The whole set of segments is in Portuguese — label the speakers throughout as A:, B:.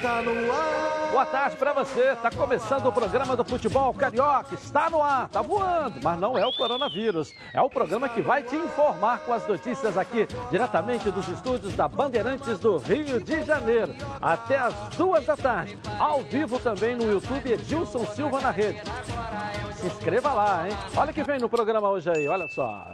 A: Está no ar.
B: Boa tarde para você. Tá começando o programa do futebol carioca. Está no ar, tá voando, mas não é o coronavírus. É o programa que vai te informar com as notícias aqui diretamente dos estúdios da Bandeirantes do Rio de Janeiro. Até as duas da tarde. Ao vivo também no YouTube Edilson Silva na rede. Se inscreva lá, hein? Olha que vem no programa hoje aí, olha só.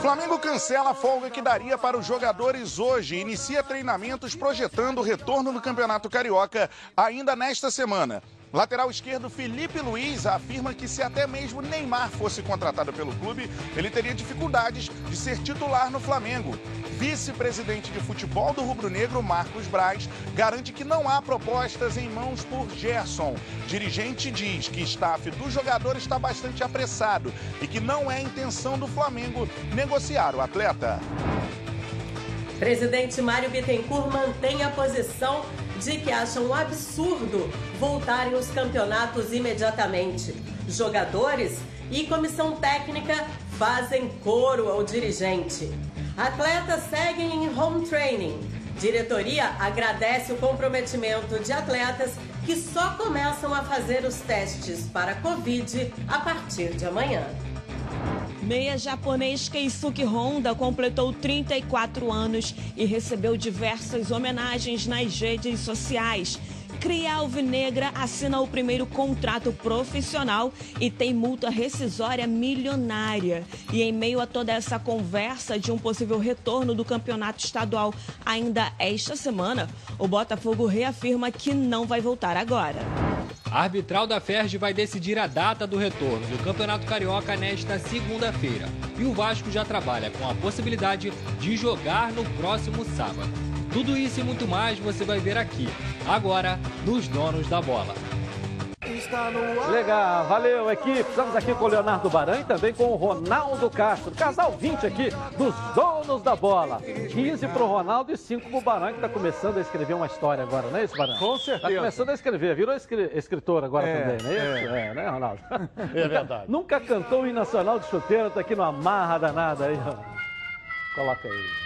C: Flamengo cancela a folga que daria para os jogadores hoje. Inicia treinamentos projetando o retorno do Campeonato Carioca ainda nesta semana. Lateral esquerdo Felipe Luiz afirma que se até mesmo Neymar fosse contratado pelo clube, ele teria dificuldades de ser titular no Flamengo. Vice-presidente de futebol do rubro-negro, Marcos Braz, garante que não há propostas em mãos por Gerson. Dirigente diz que staff do jogador está bastante apressado e que não é intenção do Flamengo negociar o atleta.
D: Presidente Mário Bittencourt mantém a posição de que acham um absurdo voltarem os campeonatos imediatamente. Jogadores e comissão técnica fazem coro ao dirigente. Atletas seguem em home training. Diretoria agradece o comprometimento de atletas que só começam a fazer os testes para Covid a partir de amanhã.
E: Meia japonês Keisuke Honda completou 34 anos e recebeu diversas homenagens nas redes sociais. Cria Alvinegra assina o primeiro contrato profissional e tem multa rescisória milionária. E em meio a toda essa conversa de um possível retorno do campeonato estadual ainda esta semana, o Botafogo reafirma que não vai voltar agora.
F: A arbitral da FERJ vai decidir a data do retorno do Campeonato Carioca nesta segunda-feira. E o Vasco já trabalha com a possibilidade de jogar no próximo sábado. Tudo isso e muito mais você vai ver aqui, agora, nos Donos da Bola.
B: Legal, valeu equipe. Estamos aqui com o Leonardo Baran e também com o Ronaldo Castro. Casal 20 aqui dos donos da bola. 15 pro Ronaldo e 5 pro Baran, que está começando a escrever uma história agora, não é isso, Baran?
G: Com certeza.
B: Está começando a escrever, virou escri escritor agora
G: É,
B: também, não é isso?
G: é.
B: É, né, Ronaldo?
G: É verdade.
B: Nunca cantou o nacional de chuteiro, tá aqui numa marra danada aí, ó. Coloca aí.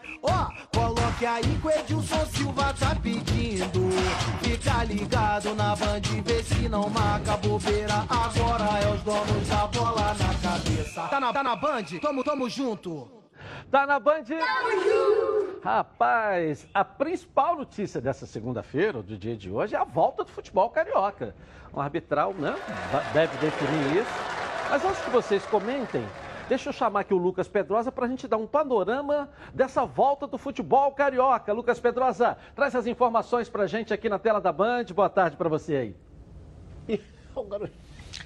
A: Ó, coloque aí que o Edilson Silva tá pedindo. Fica ligado na band, vê se não marca bobeira. Agora é os donos da bola na cabeça. Tá na, tá na band? Tamo, tamo junto.
B: Tá na Band? Rapaz, a principal notícia dessa segunda-feira, do dia de hoje, é a volta do futebol carioca. Um arbitral, né? Deve definir isso. Mas antes que vocês comentem, deixa eu chamar aqui o Lucas Pedrosa para a gente dar um panorama dessa volta do futebol carioca. Lucas Pedrosa, traz as informações para a gente aqui na tela da Band. Boa tarde para você aí.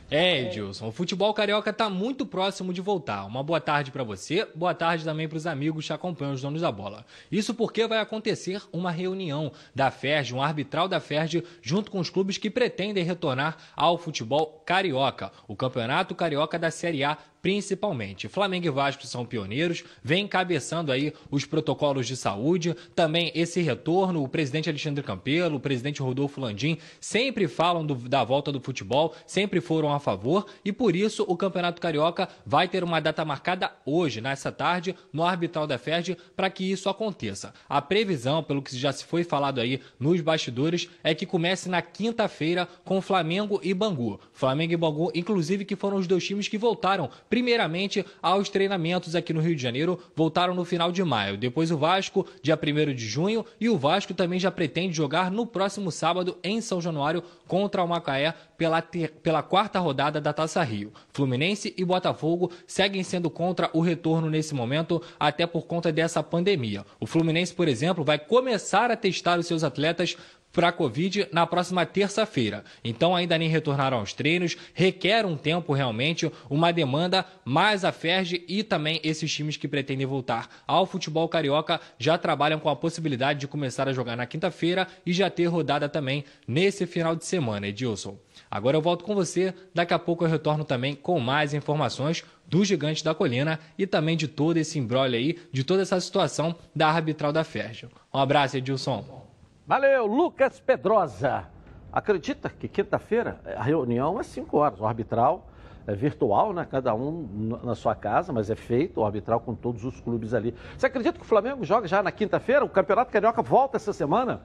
F: É, Edilson, o futebol carioca está muito próximo de voltar. Uma boa tarde para você, boa tarde também para os amigos que acompanham os donos da bola. Isso porque vai acontecer uma reunião da FERJ, um arbitral da FERJ, junto com os clubes que pretendem retornar ao futebol carioca, o Campeonato Carioca da Série A principalmente. Flamengo e Vasco são pioneiros, vem encabeçando aí os protocolos de saúde, também esse retorno, o presidente Alexandre Campelo, o presidente Rodolfo Landim, sempre falam do, da volta do futebol, sempre foram a favor e por isso o Campeonato Carioca vai ter uma data marcada hoje, nessa tarde, no arbitral da FERJ, para que isso aconteça. A previsão, pelo que já se foi falado aí nos bastidores, é que comece na quinta-feira com Flamengo e Bangu. Flamengo e Bangu, inclusive, que foram os dois times que voltaram primeiramente aos treinamentos aqui no Rio de Janeiro, voltaram no final de maio. Depois o Vasco, dia 1 de junho, e o Vasco também já pretende jogar no próximo sábado em São Januário contra o Macaé pela, ter- pela quarta rodada da Taça Rio. Fluminense e Botafogo seguem sendo contra o retorno nesse momento, até por conta dessa pandemia. O Fluminense, por exemplo, vai começar a testar os seus atletas para a Covid na próxima terça-feira. Então ainda nem retornaram aos treinos, requer um tempo realmente, uma demanda, mas a Ferge e também esses times que pretendem voltar ao futebol carioca já trabalham com a possibilidade de começar a jogar na quinta-feira e já ter rodada também nesse final de semana, Edilson. Agora eu volto com você, daqui a pouco eu retorno também com mais informações do Gigante da Colina e também de todo esse embrolho aí, de toda essa situação da arbitral da Ferge. Um abraço, Edilson.
B: Valeu, Lucas Pedrosa. Acredita que quinta-feira a reunião é 5 horas, o arbitral é virtual, né? Cada um na sua casa, mas é feito o arbitral com todos os clubes ali. Você acredita que o Flamengo joga já na quinta-feira? O Campeonato Carioca volta essa semana?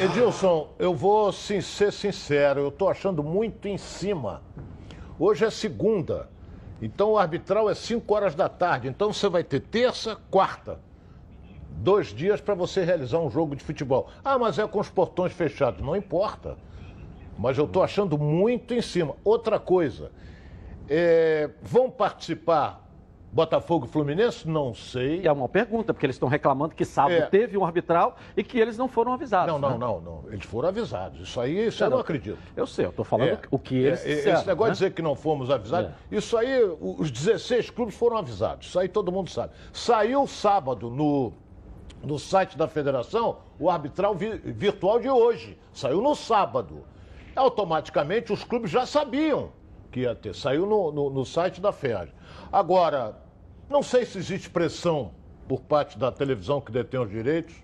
G: Edilson, eu vou sim, ser sincero, eu estou achando muito em cima. Hoje é segunda, então o arbitral é 5 horas da tarde, então você vai ter terça, quarta dois dias para você realizar um jogo de futebol. Ah, mas é com os portões fechados. Não importa. Mas eu estou achando muito em cima. Outra coisa, é, vão participar Botafogo e Fluminense? Não sei.
B: É uma pergunta, porque eles estão reclamando que sábado é. teve um arbitral e que eles não foram avisados.
G: Não, não,
B: né?
G: não, não. Eles foram avisados. Isso aí, isso eu não acredito.
B: Eu sei, eu estou falando é. o que eles
G: é,
B: disseram,
G: Esse negócio né? de dizer que não fomos avisados, é. isso aí, os 16 clubes foram avisados. Isso aí todo mundo sabe. Saiu sábado no no site da federação o arbitral vi virtual de hoje. Saiu no sábado. Automaticamente os clubes já sabiam que ia ter. Saiu no, no, no site da FEAD. Agora, não sei se existe pressão por parte da televisão que detém os direitos.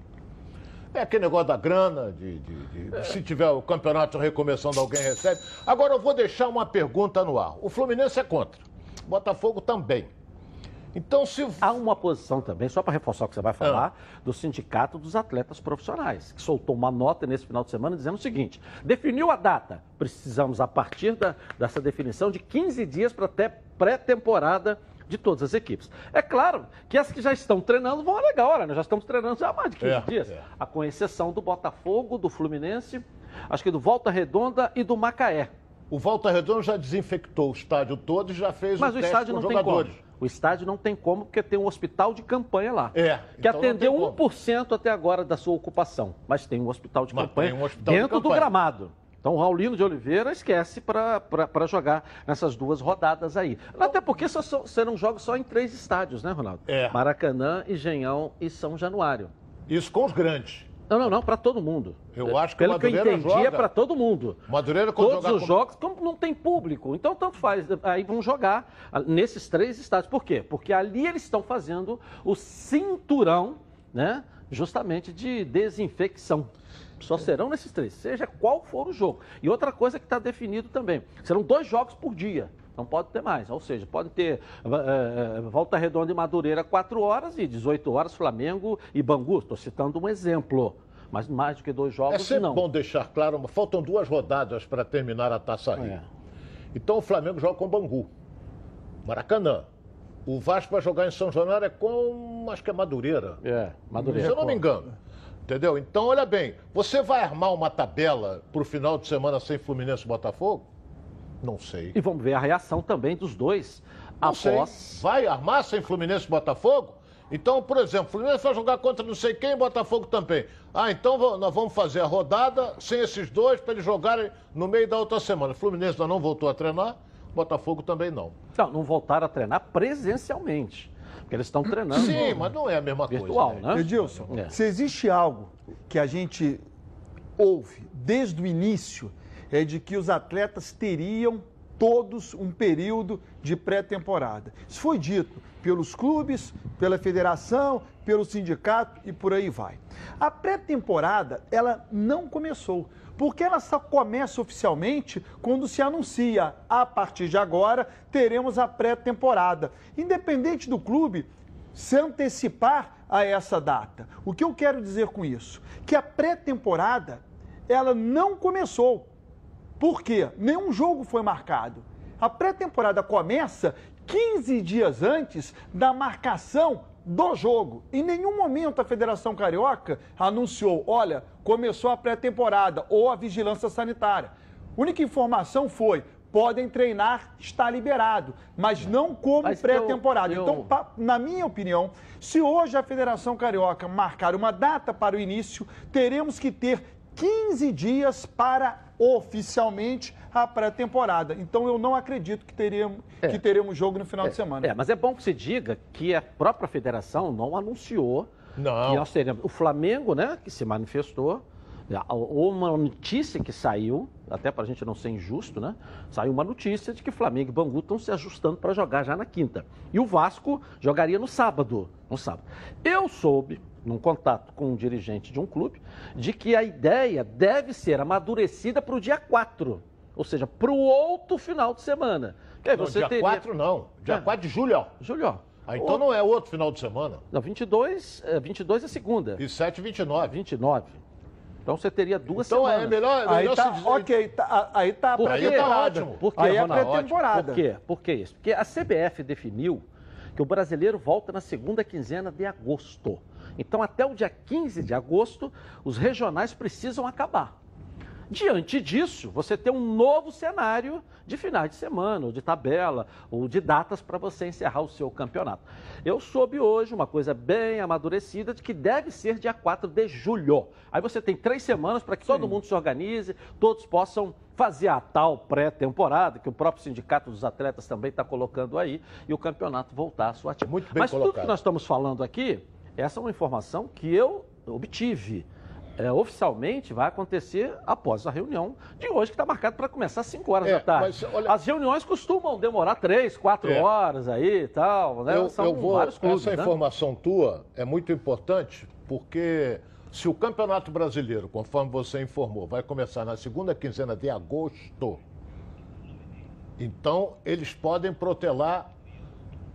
G: É aquele negócio da grana, de, de, de, se tiver o campeonato recomeçando, alguém recebe. Agora eu vou deixar uma pergunta no ar. O Fluminense é contra. Botafogo também. Então, se.
B: Há uma posição também, só para reforçar o que você vai falar, ah. do Sindicato dos Atletas Profissionais, que soltou uma nota nesse final de semana dizendo o seguinte: definiu a data. Precisamos, a partir da, dessa definição, de 15 dias para até pré-temporada de todas as equipes. É claro que as que já estão treinando vão alegar, olha, nós já estamos treinando já há mais de 15 é, dias, é. A, com exceção do Botafogo, do Fluminense, acho que do Volta Redonda e do Macaé.
G: O Volta Redonda já desinfectou o estádio todo e já fez
B: Mas
G: o,
B: o estádio
G: não
B: jogadores. Tem como. O estádio não tem como, porque tem um hospital de campanha lá.
G: É.
B: Que então atendeu 1% até agora da sua ocupação. Mas tem um hospital de Mas campanha um hospital dentro de campanha. do gramado. Então, o Raulino de Oliveira esquece para jogar nessas duas rodadas aí. Até porque só, serão jogos só em três estádios, né, Ronaldo?
G: É.
B: Maracanã, Engenhão e São Januário.
G: Isso com os grandes.
B: Não, não, não, para todo mundo.
G: Eu acho que
B: Pelo
G: o Madureira
B: que eu entendi,
G: joga...
B: é para todo mundo.
G: Madureira
B: Todos os jogos, como não tem público, então tanto faz. Aí vão jogar nesses três estádios. Por quê? Porque ali eles estão fazendo o cinturão, né? Justamente de desinfecção. Só serão nesses três, seja qual for o jogo. E outra coisa que está definido também: serão dois jogos por dia. Não pode ter mais. Ou seja, pode ter é, Volta Redonda e Madureira 4 horas e 18 horas Flamengo e Bangu. Estou citando um exemplo. Mas mais do que dois jogos,
G: é sempre
B: não.
G: bom deixar claro, faltam duas rodadas para terminar a Taça Rio. É. Então o Flamengo joga com Bangu. Maracanã. O Vasco vai jogar em São Januário é com, acho que é Madureira.
B: É, Madureira.
G: Se eu não me engano. Entendeu? Então, olha bem, você vai armar uma tabela para o final de semana sem Fluminense e Botafogo? Não sei.
B: E vamos ver a reação também dos dois
G: Não após. Sei. Vai armar sem Fluminense e Botafogo? Então, por exemplo, Fluminense vai jogar contra não sei quem, Botafogo também. Ah, então nós vamos fazer a rodada sem esses dois para eles jogarem no meio da outra semana. Fluminense ainda não voltou a treinar, Botafogo também não.
B: Não, não voltaram a treinar presencialmente. Porque eles estão treinando.
G: Sim, mas não é a mesma
B: virtual,
G: coisa.
B: Né?
H: Edilson, é. se existe algo que a gente ouve desde o início é de que os atletas teriam todos um período de pré-temporada. Isso foi dito pelos clubes, pela federação, pelo sindicato e por aí vai. A pré-temporada, ela não começou, porque ela só começa oficialmente quando se anuncia, a partir de agora, teremos a pré-temporada. Independente do clube se antecipar a essa data. O que eu quero dizer com isso? Que a pré-temporada, ela não começou por quê? Nenhum jogo foi marcado. A pré-temporada começa 15 dias antes da marcação do jogo. Em nenhum momento a Federação Carioca anunciou, olha, começou a pré-temporada ou a vigilância sanitária. A única informação foi, podem treinar, está liberado, mas não como pré-temporada. Então, na minha opinião, se hoje a Federação Carioca marcar uma data para o início, teremos que ter 15 dias para oficialmente a pré-temporada. Então eu não acredito que teremos,
B: É.
H: que teremos jogo no final
B: É,
H: de semana.
B: É, mas é bom que se diga que a própria federação não anunciou
G: Não.
B: que nós teremos. O Flamengo, né, que se manifestou, ou uma notícia que saiu, até para a gente não ser injusto, né? Saiu uma notícia de que Flamengo e Bangu estão se ajustando para jogar já na quinta. E o Vasco jogaria no sábado. No sábado. Eu soube, num contato com um dirigente de um clube, de que a ideia deve ser amadurecida para o dia 4. Ou seja, para o outro final de semana. Que aí
G: Não,
B: você
G: dia
B: teria...
G: 4 não. Dia
B: É.
G: 4 de julho, ó.
B: Julho, ó.
G: Ah, então não é outro final de semana.
B: Não, 22, é, 22 é segunda.
G: E 7 e 29.
B: 29. Então você teria duas
G: Então
B: semanas.
G: é melhor,
H: Aí
G: melhor
H: tá,
G: se dizer.
H: ok, tá- aí tá
B: Por.
G: Aí tá ótimo.
B: Por quê,
H: Aí é pré-temporada.
B: Por quê? Por que isso? Porque a CBF definiu que o brasileiro volta na segunda quinzena de agosto. Então, até o dia 15 de agosto, os regionais precisam acabar. Diante disso, você tem um novo cenário de finais de semana, ou de tabela, ou de datas para você encerrar o seu campeonato. Eu soube hoje uma coisa bem amadurecida de que deve ser dia 4 de julho. Aí você tem três semanas para que todo mundo se organize, todos possam fazer a tal pré-temporada, que o próprio sindicato dos atletas também está colocando aí, e o campeonato voltar à sua ativa.
G: Muito bem
B: Mas tudo
G: colocado.
B: que nós estamos falando aqui, essa é uma informação que eu obtive. É, oficialmente vai acontecer após a reunião de hoje, que está marcado para começar às 5 horas
G: É,
B: da tarde.
G: mas olha-
B: As reuniões costumam demorar 3, 4
G: É.
B: horas aí e tal, né?
G: Eu,
B: São
G: eu vou,
B: vários clubes,
G: essa
B: né?
G: informação tua é muito importante porque se o Campeonato Brasileiro, conforme você informou, vai começar na segunda quinzena de agosto, então eles podem protelar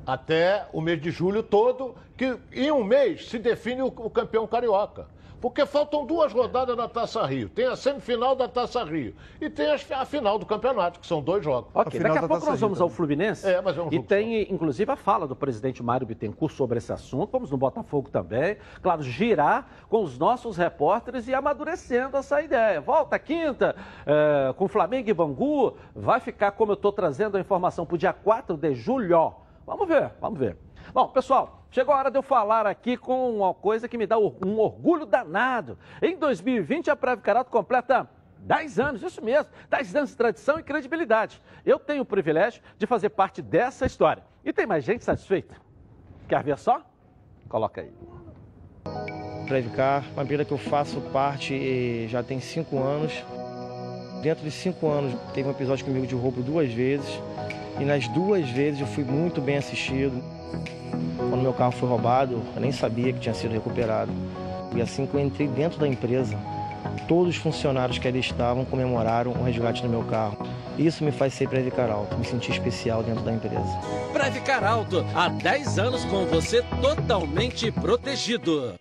G: até o mês de julho todo, que em um mês se define o, o campeão carioca. Porque faltam duas rodadas da Taça Rio. Tem a semifinal da Taça Rio e tem a final do campeonato, que são dois jogos.
B: Ok,
H: final
B: daqui a
H: da
B: pouco
H: Taça
B: nós
H: Rio
B: vamos ao
H: também.
B: Fluminense.
G: É, mas é um
B: E tem, inclusive, a fala do presidente Mário Bittencourt sobre esse assunto. Vamos no Botafogo também. Claro, girar com os nossos repórteres e amadurecendo essa ideia. Volta quinta, eh, com Flamengo e Bangu. Vai ficar, como eu estou trazendo a informação, para o dia 4 de julho. Vamos ver, vamos ver. Bom, pessoal, chegou a hora de eu falar aqui com uma coisa que me dá um orgulho danado. Em 2020, a Preve Carato completa 10 anos, isso mesmo, 10 anos de tradição e credibilidade. Eu tenho o privilégio de fazer parte dessa história. E tem mais gente satisfeita? Quer ver só? Coloca aí.
I: Previcar, uma empresa que eu faço parte eh, já tem cinco anos. Dentro de cinco anos, teve um episódio comigo de roubo duas vezes. E nas duas vezes eu fui muito bem assistido. Quando meu carro foi roubado, eu nem sabia que tinha sido recuperado. E assim que eu entrei dentro da empresa, todos os funcionários que ali estavam comemoraram o resgate do meu carro. Isso me faz ser Previcar Alto, me sentir especial dentro da empresa.
J: Previcar Alto, há 10 anos com você totalmente protegido.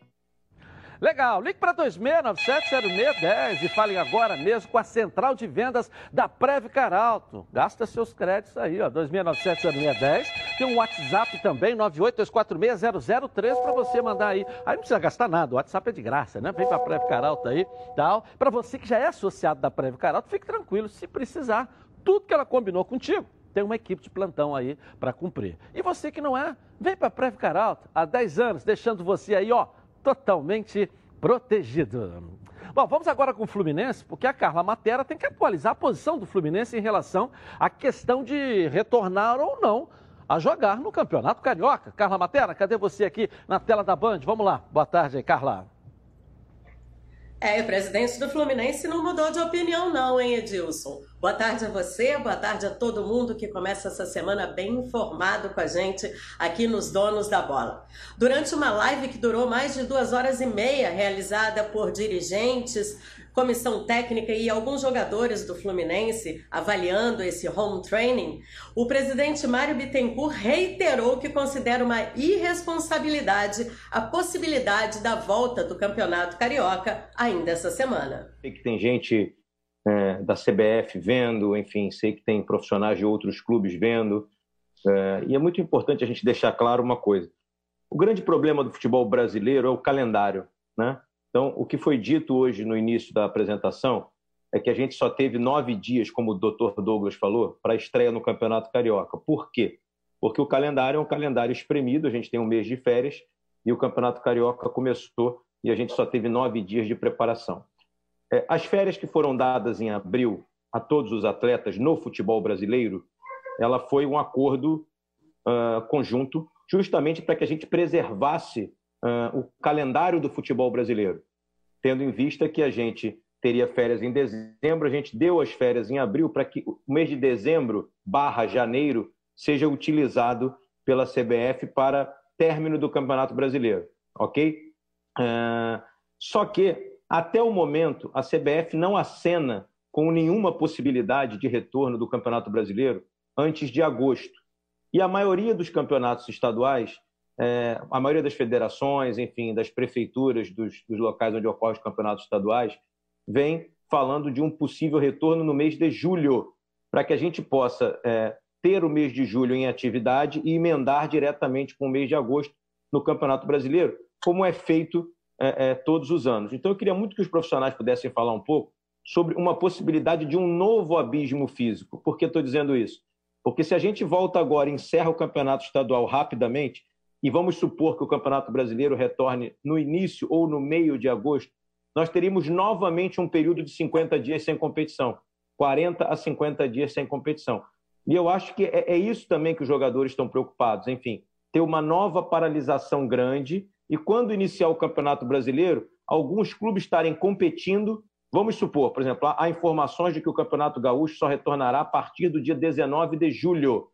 B: Legal, ligue para 26970610 e falem agora mesmo com a central de vendas da Preve Caralto. Gasta seus créditos aí, ó, 26970610. Tem um WhatsApp também, 982460013 para você mandar aí. Aí não precisa gastar nada, o WhatsApp é de graça, né? Vem para a Preve Caralto aí, tal. Para você que já é associado da Preve Caralto, fique tranquilo, se precisar, tudo que ela combinou contigo, tem uma equipe de plantão aí para cumprir. E você que não é, vem para a Preve Caralto, há 10 anos, deixando você aí, ó, totalmente protegido. Bom, vamos agora com o Fluminense, porque a Carla Matera tem que atualizar a posição do Fluminense em relação à questão de retornar ou não a jogar no Campeonato Carioca. Carla Matera, cadê você aqui na tela da Band? Vamos lá. Boa tarde Carla.
D: É, o presidente do Fluminense não mudou de opinião, não, hein, Edilson? Boa tarde a você, boa tarde a todo mundo que começa essa semana bem informado com a gente aqui nos Donos da Bola. Durante uma live que durou mais de duas horas e meia, realizada por dirigentes, comissão técnica e alguns jogadores do Fluminense avaliando esse home training, o presidente Mário Bittencourt reiterou que considera uma irresponsabilidade a possibilidade da volta do Campeonato Carioca ainda essa semana.
K: Sei que tem gente é, da CBF vendo, enfim, sei que tem profissionais de outros clubes vendo. É, e é muito importante a gente deixar claro uma coisa: o grande problema do futebol brasileiro é o calendário, né? Então, o que foi dito hoje no início da apresentação é que a gente só teve nove dias, como o Dr. Douglas falou, para a estreia no Campeonato Carioca. Por quê? Porque o calendário é um calendário espremido, a gente tem um mês de férias e o Campeonato Carioca começou e a gente só teve nove dias de preparação. É, as férias que foram dadas em abril a todos os atletas no futebol brasileiro, ela foi um acordo uh, conjunto justamente para que a gente preservasse uh, o calendário do futebol brasileiro, tendo em vista que a gente teria férias em dezembro, a gente deu as férias em abril para que o mês de dezembro barra janeiro seja utilizado pela CBF para término do Campeonato Brasileiro, ok? Uh, só que, até o momento, a CBF não acena com nenhuma possibilidade de retorno do Campeonato Brasileiro antes de agosto. E a maioria dos campeonatos estaduais, é, a maioria das federações, enfim, das prefeituras dos, dos locais onde ocorrem os campeonatos estaduais, vem falando de um possível retorno no mês de julho, para que a gente possa é, ter o mês de julho em atividade e emendar diretamente com o mês de agosto no Campeonato Brasileiro, como é feito é, é, todos os anos. Então, eu queria muito que os profissionais pudessem falar um pouco sobre uma possibilidade de um novo abismo físico. Por que estou dizendo isso? Porque se a gente volta agora e encerra o campeonato estadual rapidamente, e vamos supor que o Campeonato Brasileiro retorne no início ou no meio de agosto, nós teríamos novamente um período de 50 dias sem competição, 40 a 50 dias sem competição. E eu acho que é, é isso também que os jogadores estão preocupados. Enfim, ter uma nova paralisação grande e quando iniciar o Campeonato Brasileiro, alguns clubes estarem competindo. Vamos supor, por exemplo, há informações de que o Campeonato Gaúcho só retornará a partir do dia 19 de julho.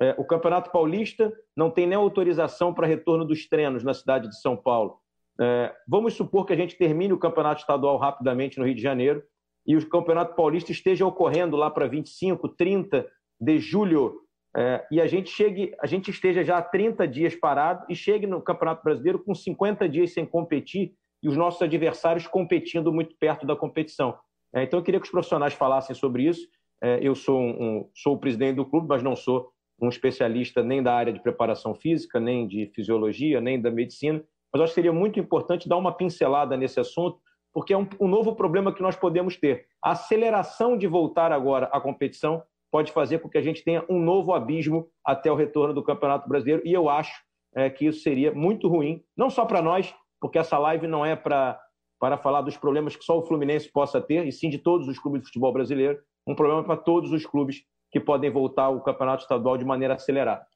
K: É, o Campeonato Paulista não tem nem autorização para retorno dos treinos na cidade de São Paulo. É, vamos supor que a gente termine o Campeonato Estadual rapidamente no Rio de Janeiro e o Campeonato Paulista esteja ocorrendo lá para 25, 30 de julho é, e a gente chegue, a gente esteja já há 30 dias parado e chegue no Campeonato Brasileiro com 50 dias sem competir e os nossos adversários competindo muito perto da competição. É, então eu queria que os profissionais falassem sobre isso. É, eu sou, um, sou o presidente do clube, mas não sou um especialista nem da área de preparação física, nem de fisiologia, nem da medicina. Mas acho que seria muito importante dar uma pincelada nesse assunto, porque é um, um novo problema que nós podemos ter. A aceleração de voltar agora à competição pode fazer com que a gente tenha um novo abismo até o retorno do Campeonato Brasileiro. E eu acho é, que isso seria muito ruim, não só para nós, porque essa live não é para para falar dos problemas que só o Fluminense possa ter, e sim de todos os clubes de futebol brasileiro, um problema para todos os clubes que podem voltar ao campeonato estadual de maneira acelerada.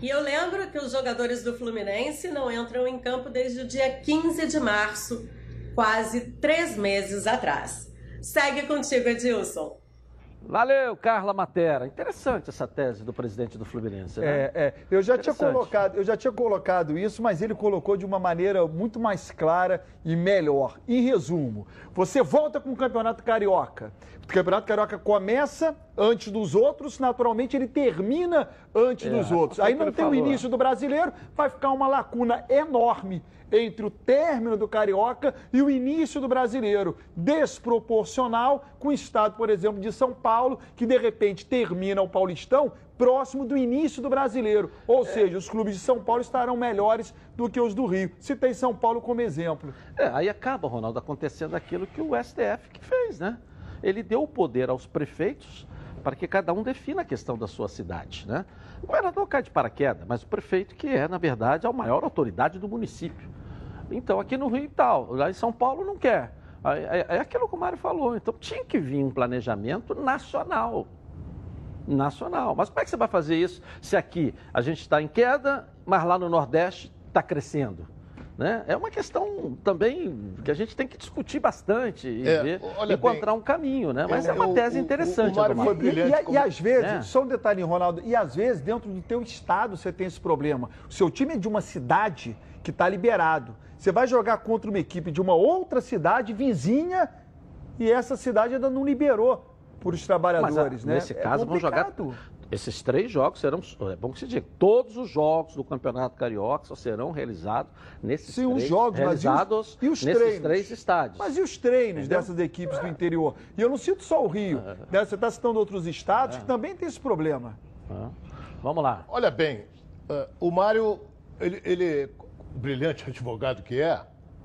D: E eu lembro que os jogadores do Fluminense não entram em campo desde o dia 15 de março, quase três meses atrás. Segue contigo, Edilson.
B: Valeu, Carla Matera. Interessante essa tese do presidente do Fluminense, né?
H: É, é. Eu já tinha colocado, eu já tinha colocado isso, mas ele colocou de uma maneira muito mais clara e melhor. Em resumo, você volta com o Campeonato Carioca. O Campeonato Carioca começa antes dos outros, naturalmente ele termina antes é, dos outros. Aí não tem falou. o início do brasileiro, vai ficar uma lacuna enorme entre o término do Carioca e o início do Brasileiro, desproporcional com o estado, por exemplo, de São Paulo, que de repente termina o Paulistão próximo do início do Brasileiro. Ou é. seja, os clubes de São Paulo estarão melhores do que os do Rio. Citei São Paulo como exemplo.
B: É, aí acaba, Ronaldo, acontecendo aquilo que o STF que fez, né? Ele deu o poder aos prefeitos para que cada um defina a questão da sua cidade, né? O governador cai de paraquedas, mas o prefeito que é, na verdade, a maior autoridade do município. Então, aqui no Rio e tal, lá em São Paulo não quer. É, aquilo que o Mário falou. Então, tinha que vir um planejamento nacional. Nacional. Mas como é que você vai fazer isso se aqui a gente está em queda, mas lá no Nordeste está crescendo? Né? É uma questão também que a gente tem que discutir bastante e é, ver, encontrar bem, um caminho, né? Mas é, é uma tese interessante. O, o,
H: o foi brilhante. E, como... e, às vezes, é. só um detalhe, Ronaldo, e às vezes dentro do teu estado você tem esse problema. O seu time é de uma cidade que está liberado. Você vai jogar contra uma equipe de uma outra cidade vizinha e essa cidade ainda não liberou para os trabalhadores,
B: Mas, né? Nesse é caso, vão jogar. Esses três jogos serão, é bom que se diga, todos os jogos do Campeonato Carioca só serão realizados nesses Sim, três, os jogos, realizados e os, e os nesses três estádios.
H: Mas e os treinos Entendeu? dessas equipes do interior? E eu não cito só o Rio, é. né? você está citando outros estados é. que também tem esse problema.
B: É. Vamos lá.
G: Olha bem, uh, o Mário, ele, ele brilhante advogado que é,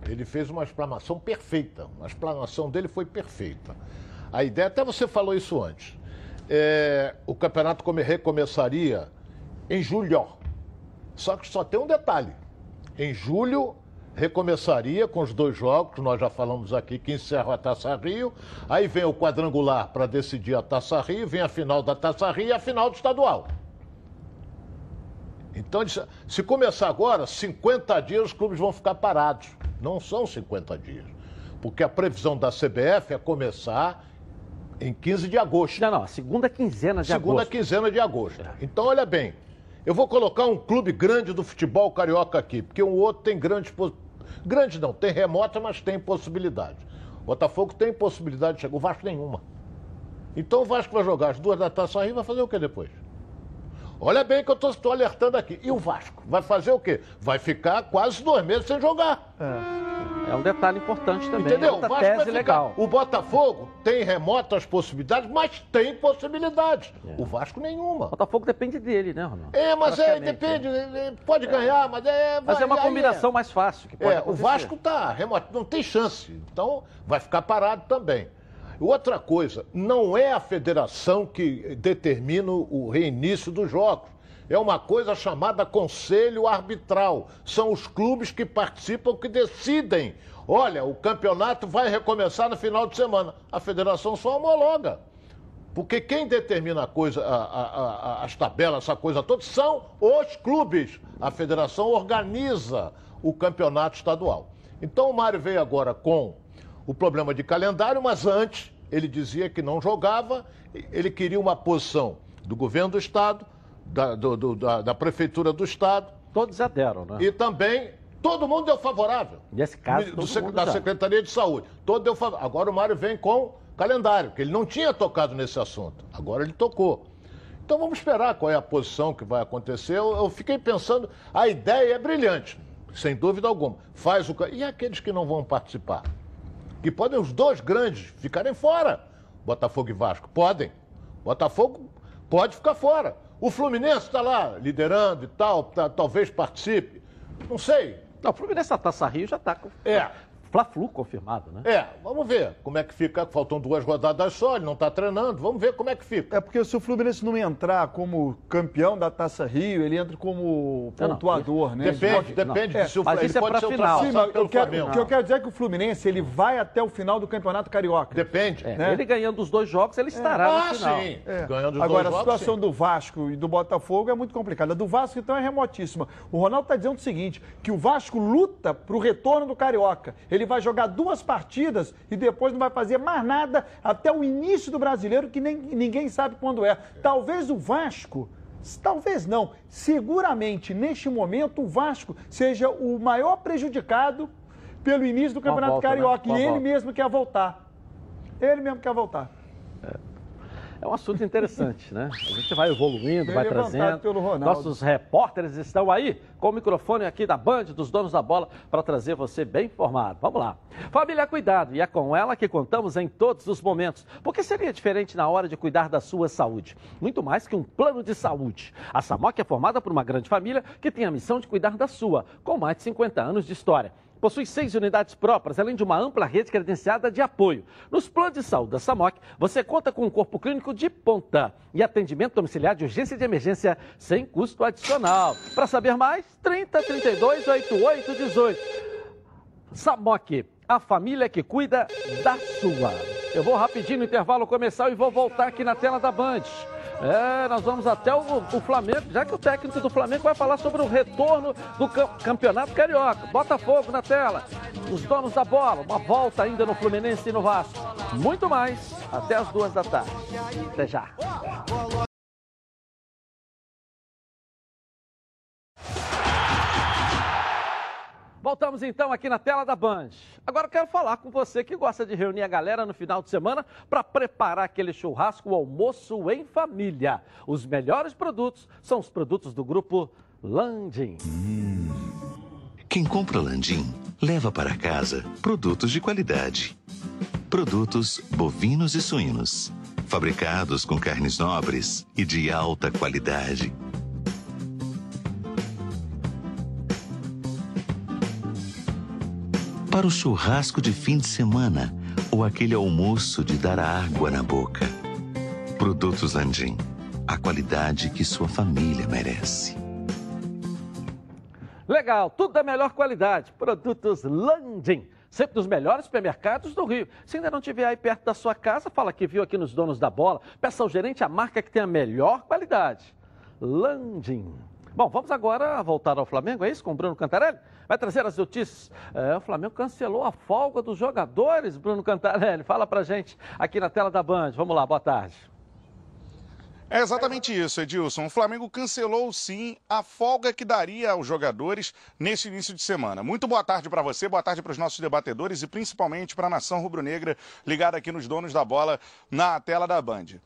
G: ele fez uma explanação perfeita. A explanação dele foi perfeita. A ideia, até você falou isso antes, é, o campeonato come, recomeçaria em julho. Só que só tem um detalhe. Em julho recomeçaria com os dois jogos, nós já falamos aqui que encerra a Taça Rio, aí vem o quadrangular para decidir a Taça Rio, vem a final da Taça Rio e a final do estadual. Então, se começar agora, 50 dias os clubes vão ficar parados. Não são 50 dias. Porque a previsão da CBF é começar em 15 de agosto.
B: Não, não, a segunda quinzena de
G: segunda
B: agosto.
G: Segunda quinzena de agosto. É. Então, olha bem, eu vou colocar um clube grande do futebol carioca aqui, porque um outro tem grandes. Grande não, tem remota, mas tem possibilidade. O Botafogo tem possibilidade de chegar. O Vasco nenhuma. Então o Vasco vai jogar as duas da taça aí e vai fazer o que depois? Olha bem que eu estou alertando aqui. E o Vasco? Vai fazer o quê? Vai ficar quase dois meses sem jogar.
B: É, é um detalhe importante também.
G: Entendeu?
B: Outra
G: o Vasco
B: tese
G: vai ficar.
B: legal.
G: O Botafogo tem remotas possibilidades, mas tem possibilidades. É. O Vasco nenhuma. O
B: Botafogo depende dele, né, Ronaldo?
G: É, mas é, depende. É. Pode ganhar, mas é.
B: Mas é uma combinação mais fácil. Que pode
G: é,
B: acontecer.
G: o Vasco está remoto, não tem chance. Então vai ficar parado também. Outra coisa, não é a federação que determina o reinício dos jogos é uma coisa chamada conselho arbitral. São os clubes que participam que decidem. Olha, o campeonato vai recomeçar no final de semana. A federação só homologa. Porque quem determina a coisa, a, a, a, as tabelas, essa coisa toda, são os clubes. A federação organiza o campeonato estadual. Então o Mário veio agora com o problema de calendário, mas antes ele dizia que não jogava, ele queria uma posição do governo do estado, da, do, do, da, da, Prefeitura do Estado.
B: Todos já deram, né?
G: E também, todo mundo deu favorável.
B: Nesse caso,
G: do, Da já. Secretaria de Saúde. Todo deu favorável. Agora o Mário vem com calendário, que ele não tinha tocado nesse assunto. Agora ele tocou. Então vamos esperar qual é a posição que vai acontecer. Eu, eu fiquei pensando, a ideia é brilhante, sem dúvida alguma. Faz o. E aqueles que não vão participar? Que podem os dois grandes ficarem fora. Botafogo e Vasco. Podem. Botafogo pode ficar fora. O Fluminense está lá liderando e tal, tá, talvez participe. Não sei.
B: Não, o Fluminense da Taça Rio já está.
G: É.
B: Fla-Flu confirmado, né?
G: É, vamos ver como é que fica. Faltam duas rodadas só, ele não está treinando. Vamos ver como é que fica.
H: É porque se o Fluminense não entrar como campeão da Taça Rio, ele entra como pontuador,
G: não, não. né? Depende, depende. É,
B: se o, mas isso é para final. Sim,
H: mas eu quero, o que eu quero dizer é que o Fluminense ele vai até o final do Campeonato Carioca.
G: Depende.
B: É, né? Ele ganhando os dois jogos, ele estará é. ah, no final.
G: Sim. É. Ganhando os
H: Agora,
G: dois
H: a situação
G: sim.
H: do Vasco e do Botafogo é muito complicada. A do Vasco, então, é remotíssima. O Ronaldo está dizendo o seguinte, que o Vasco luta para o retorno do Carioca. Ele vai jogar duas partidas e depois não vai fazer mais nada até o início do brasileiro, que nem, ninguém sabe quando é. Talvez o Vasco. Talvez não. Seguramente, neste momento, o Vasco seja o maior prejudicado pelo início do Campeonato volta, né? Carioca. Né? E ele volta. mesmo quer voltar. Ele mesmo quer voltar.
B: É um assunto interessante, né? A gente vai evoluindo, vai trazendo. Nossos repórteres estão aí com o microfone aqui da Band, dos donos da bola, para trazer você bem informado. Vamos lá. Família Cuidado, e é com ela que contamos em todos os momentos. Porque seria diferente na hora de cuidar da sua saúde? Muito mais que um plano de saúde. A SAMOC é formada por uma grande família que tem a missão de cuidar da sua, com mais de 50 anos de história possui seis unidades próprias, além de uma ampla rede credenciada de apoio. Nos planos de saúde da SAMOC, você conta com um corpo clínico de ponta e atendimento domiciliar de urgência e de emergência sem custo adicional. Para saber mais, 30 32 88 18. SAMOC, a família que cuida da sua. Eu vou rapidinho no intervalo comercial e vou voltar aqui na tela da Band. É, nós vamos até o, o, Flamengo, já que o técnico do Flamengo vai falar sobre o retorno do campeonato carioca. Botafogo na tela, os donos da bola, uma volta ainda no Fluminense e no Vasco. Muito mais, até as duas da tarde. Até já. Voltamos então aqui na tela da Band. Agora quero falar com você que gosta de reunir a galera no final de semana para preparar aquele churrasco, almoço em família. Os melhores produtos são os produtos do grupo Landim. Hum.
L: Quem compra Landim leva para casa produtos de qualidade. Produtos bovinos e suínos, fabricados com carnes nobres e de alta qualidade para o churrasco de fim de semana ou aquele almoço de dar água na boca. Produtos Landim, a qualidade que sua família merece.
B: Legal, tudo da melhor qualidade. Produtos Landim. Sempre dos melhores supermercados do Rio. Se ainda não estiver aí perto da sua casa, fala que viu aqui nos donos da bola. Peça ao gerente a marca que tem a melhor qualidade. Landim. Bom, vamos agora voltar ao Flamengo, é isso? Com o Bruno Cantarelli? Vai trazer as notícias. É, o Flamengo cancelou a folga dos jogadores, Bruno Cantarelli. Fala pra gente aqui na tela da Band. Vamos lá, boa tarde.
C: É exatamente isso, Edilson. O Flamengo cancelou sim a folga que daria aos jogadores nesse início de semana. Muito boa tarde para você, boa tarde para os nossos debatedores e principalmente para a nação rubro-negra ligada aqui nos donos da bola na tela da Band.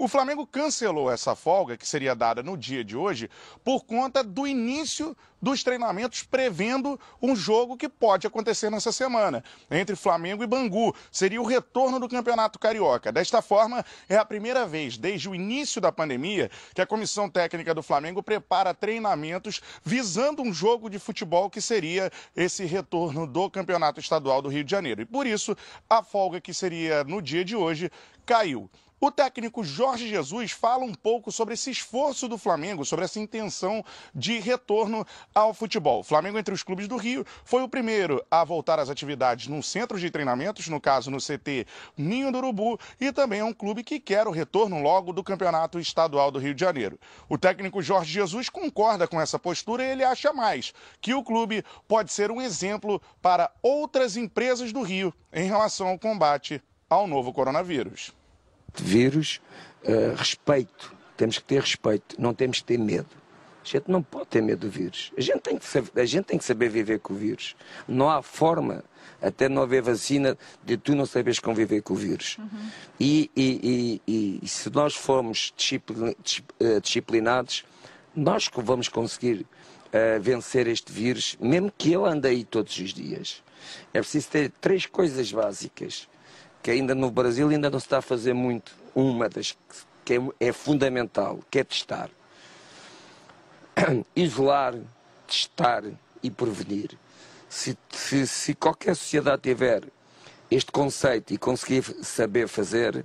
C: O Flamengo cancelou essa folga, que seria dada no dia de hoje, por conta do início dos treinamentos prevendo um jogo que pode acontecer nessa semana, entre Flamengo e Bangu. Seria o retorno do Campeonato Carioca. Desta forma, é a primeira vez desde o início da pandemia que a comissão técnica do Flamengo prepara treinamentos visando um jogo de futebol que seria esse retorno do Campeonato Estadual do Rio de Janeiro. E por isso, a folga que seria no dia de hoje caiu. O técnico Jorge Jesus fala um pouco sobre esse esforço do Flamengo, sobre essa intenção de retorno ao futebol. O Flamengo, entre os clubes do Rio, foi o primeiro a voltar às atividades num centro de treinamentos, no caso no CT Ninho do Urubu, e também é um clube que quer o retorno logo do Campeonato Estadual do Rio de Janeiro. O técnico Jorge Jesus concorda com essa postura e ele acha mais que o clube pode ser um exemplo para outras empresas do Rio em relação ao combate ao novo coronavírus
M: vírus, uh, respeito. Temos que ter respeito, não temos que ter medo. A gente não pode ter medo do vírus. A gente tem que saber, a gente tem que saber viver com o vírus. Não há forma, até não haver vacina, de tu não saberes conviver com o vírus. Uhum. E, e, e, e, se nós formos eh, disciplinados, nós vamos conseguir uh, vencer este vírus, mesmo que ele ande aí todos os dias. É preciso ter três coisas básicas que ainda no Brasil ainda não se está a fazer muito. Uma das que é, é fundamental, que é testar. Isolar, testar e prevenir. Se, se, se qualquer sociedade tiver este conceito e conseguir saber fazer,